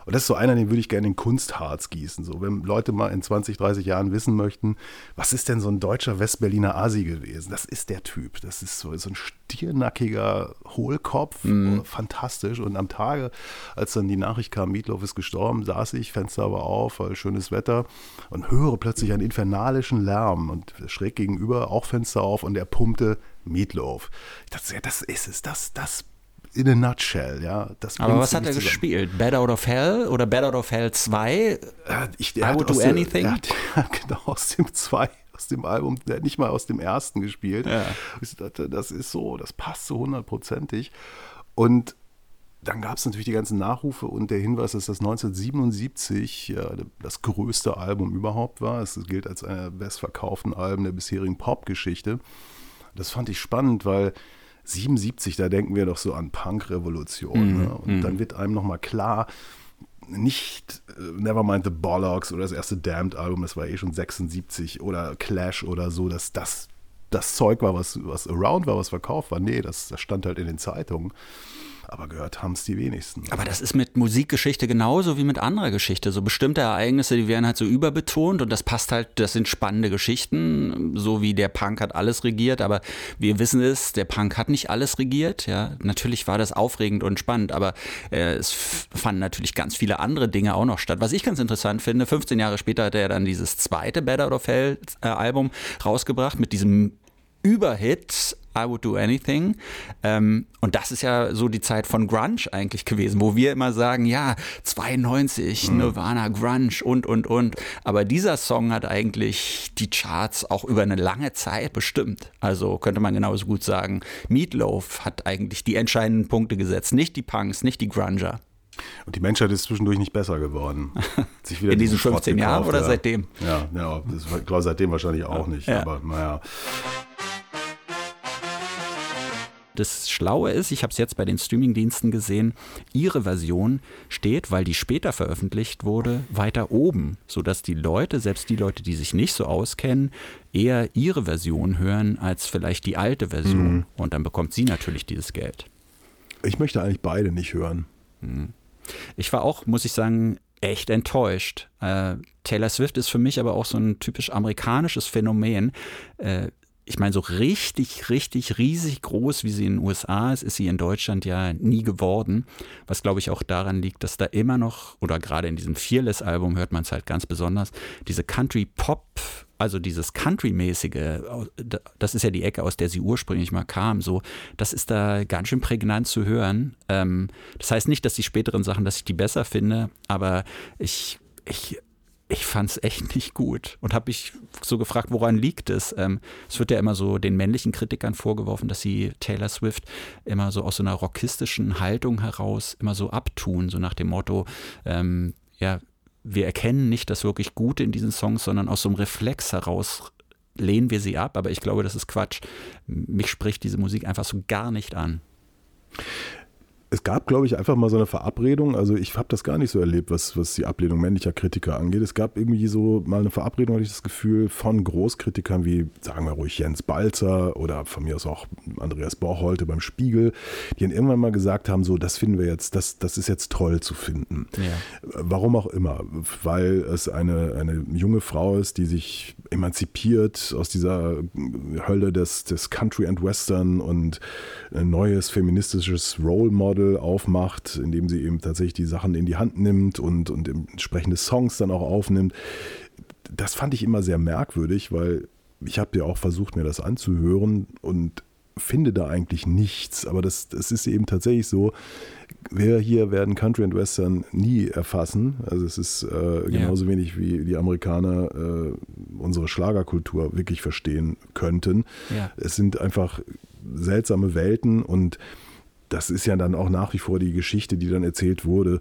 Und das ist so einer, den würde ich gerne in Kunstharz gießen. So, wenn Leute mal in 20, 30 Jahren wissen möchten, was ist denn so ein deutscher Westberliner Asi gewesen? Das ist der Typ. Das ist so, so ein stiernackiger Hohlkopf. Oh, fantastisch. Und am Tage, als dann die Nachricht kam, Mietloff ist gestorben, saß ich, Fenster aber auf, weil schönes Wetter und höre plötzlich einen infernalischen Lärm. Und schräg gegenüber auch Fenster auf und er pumpte Meatloaf. Ich dachte, ja, das ist es, das, das in a nutshell, ja. Das Aber was hat er zusammen. gespielt? Bad Out of Hell oder Bad Out of Hell 2? Er hat- ich, I er hat would do der- anything? Hat, genau aus dem zwei, aus dem Album, der hat nicht mal aus dem ersten gespielt. Ja. Ich dachte, das ist so, das passt so hundertprozentig. Und dann gab es natürlich die ganzen Nachrufe und der Hinweis, dass das 1977 ja, das größte Album überhaupt war. Es gilt als einer der bestverkauften Alben der bisherigen Popgeschichte. Das fand ich spannend, weil 77, da denken wir doch so an Punk-Revolution. Ne? Und dann wird einem nochmal klar, nicht äh, Nevermind the Bollocks oder das erste Damned-Album, das war eh schon 76 oder Clash oder so, dass das das Zeug war, was, was around war, was verkauft war. Nee, das, das stand halt in den Zeitungen. Aber gehört haben es die wenigsten. Aber das ist mit Musikgeschichte genauso wie mit anderer Geschichte. So bestimmte Ereignisse, die werden halt so überbetont und das passt halt, das sind spannende Geschichten, so wie der Punk hat alles regiert, aber wir wissen es, der Punk hat nicht alles regiert, ja. Natürlich war das aufregend und spannend, aber äh, es fanden natürlich ganz viele andere Dinge auch noch statt. Was ich ganz interessant finde, 15 Jahre später hat er dann dieses zweite Out of Hell äh, Album rausgebracht mit diesem Überhit I Would Do Anything. Ähm, und das ist ja so die Zeit von Grunge eigentlich gewesen, wo wir immer sagen, ja, 92, mhm. Nirvana, Grunge und, und, und. Aber dieser Song hat eigentlich die Charts auch über eine lange Zeit bestimmt. Also könnte man genauso gut sagen, Meatloaf hat eigentlich die entscheidenden Punkte gesetzt, nicht die Punks, nicht die Grunger. Und die Menschheit ist zwischendurch nicht besser geworden. [LAUGHS] In diesen 15 Jahren oder ja. seitdem? Ja, ja das war, glaube seitdem wahrscheinlich auch nicht. Ja. Aber naja. Das Schlaue ist, ich habe es jetzt bei den Streamingdiensten gesehen, ihre Version steht, weil die später veröffentlicht wurde, weiter oben, sodass die Leute, selbst die Leute, die sich nicht so auskennen, eher ihre Version hören als vielleicht die alte Version. Mhm. Und dann bekommt sie natürlich dieses Geld. Ich möchte eigentlich beide nicht hören. Mhm. Ich war auch, muss ich sagen, echt enttäuscht. Äh, Taylor Swift ist für mich aber auch so ein typisch amerikanisches Phänomen. Äh, ich meine, so richtig, richtig riesig groß, wie sie in den USA ist, ist sie in Deutschland ja nie geworden. Was glaube ich auch daran liegt, dass da immer noch, oder gerade in diesem Fearless-Album hört man es halt ganz besonders, diese Country-Pop, also dieses Country-mäßige, das ist ja die Ecke, aus der sie ursprünglich mal kam, so, das ist da ganz schön prägnant zu hören. Ähm, das heißt nicht, dass die späteren Sachen, dass ich die besser finde, aber ich, ich ich fand es echt nicht gut und habe mich so gefragt, woran liegt es? Ähm, es wird ja immer so den männlichen Kritikern vorgeworfen, dass sie Taylor Swift immer so aus so einer rockistischen Haltung heraus immer so abtun, so nach dem Motto, ähm, ja, wir erkennen nicht das wirklich Gute in diesen Songs, sondern aus so einem Reflex heraus lehnen wir sie ab. Aber ich glaube, das ist Quatsch. Mich spricht diese Musik einfach so gar nicht an es gab, glaube ich, einfach mal so eine Verabredung. Also ich habe das gar nicht so erlebt, was, was die Ablehnung männlicher Kritiker angeht. Es gab irgendwie so mal eine Verabredung, hatte ich das Gefühl, von Großkritikern wie, sagen wir ruhig, Jens Balzer oder von mir aus auch Andreas Borcholte beim Spiegel, die dann irgendwann mal gesagt haben, so, das finden wir jetzt, das, das ist jetzt toll zu finden. Ja. Warum auch immer. Weil es eine, eine junge Frau ist, die sich emanzipiert aus dieser Hölle des, des Country and Western und ein neues feministisches Role Model Label aufmacht, indem sie eben tatsächlich die Sachen in die Hand nimmt und, und entsprechende Songs dann auch aufnimmt. Das fand ich immer sehr merkwürdig, weil ich habe ja auch versucht, mir das anzuhören und finde da eigentlich nichts. Aber das, das ist eben tatsächlich so. Wir hier werden Country and Western nie erfassen. Also es ist äh, genauso ja. wenig wie die Amerikaner äh, unsere Schlagerkultur wirklich verstehen könnten. Ja. Es sind einfach seltsame Welten und das ist ja dann auch nach wie vor die Geschichte, die dann erzählt wurde.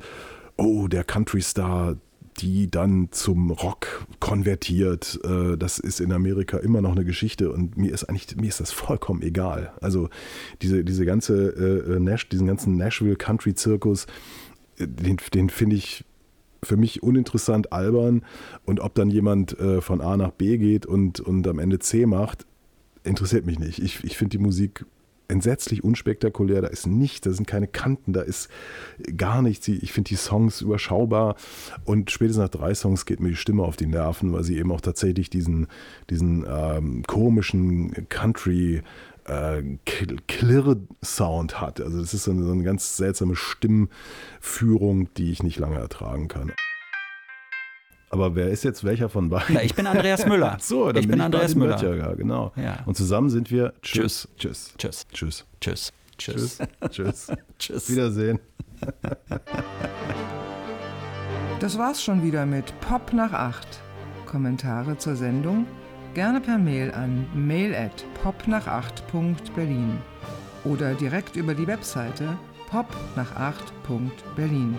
Oh, der Country-Star, die dann zum Rock konvertiert. Äh, das ist in Amerika immer noch eine Geschichte und mir ist eigentlich, mir ist das vollkommen egal. Also diese, diese ganze äh, Nash, diesen ganzen Nashville Country Zirkus, äh, den, den finde ich für mich uninteressant albern und ob dann jemand von A nach B geht und, und am Ende C macht, interessiert mich nicht. Ich, ich finde die Musik entsetzlich unspektakulär, da ist nichts, da sind keine Kanten, da ist gar nichts. Ich finde die Songs überschaubar und spätestens nach drei Songs geht mir die Stimme auf die Nerven, weil sie eben auch tatsächlich diesen, diesen ähm, komischen Country äh, Klirr-Sound hat. Also das ist so eine, so eine ganz seltsame Stimmführung, die ich nicht lange ertragen kann. Aber wer ist jetzt welcher von beiden? Na, ich bin Andreas Müller. [LAUGHS] So, dann ich bin, bin Andreas Müller. Möttcher, genau. Ja. Und zusammen sind wir Tschüss. Tschüss. Tschüss. Tschüss. Tschüss. Tschüss. Tschüss. Tschüss. [LAUGHS] Wiedersehen. Das war's schon wieder mit Pop nach 8. Kommentare zur Sendung gerne per Mail an mail at popnach8.berlin oder direkt über die Webseite popnach8.berlin.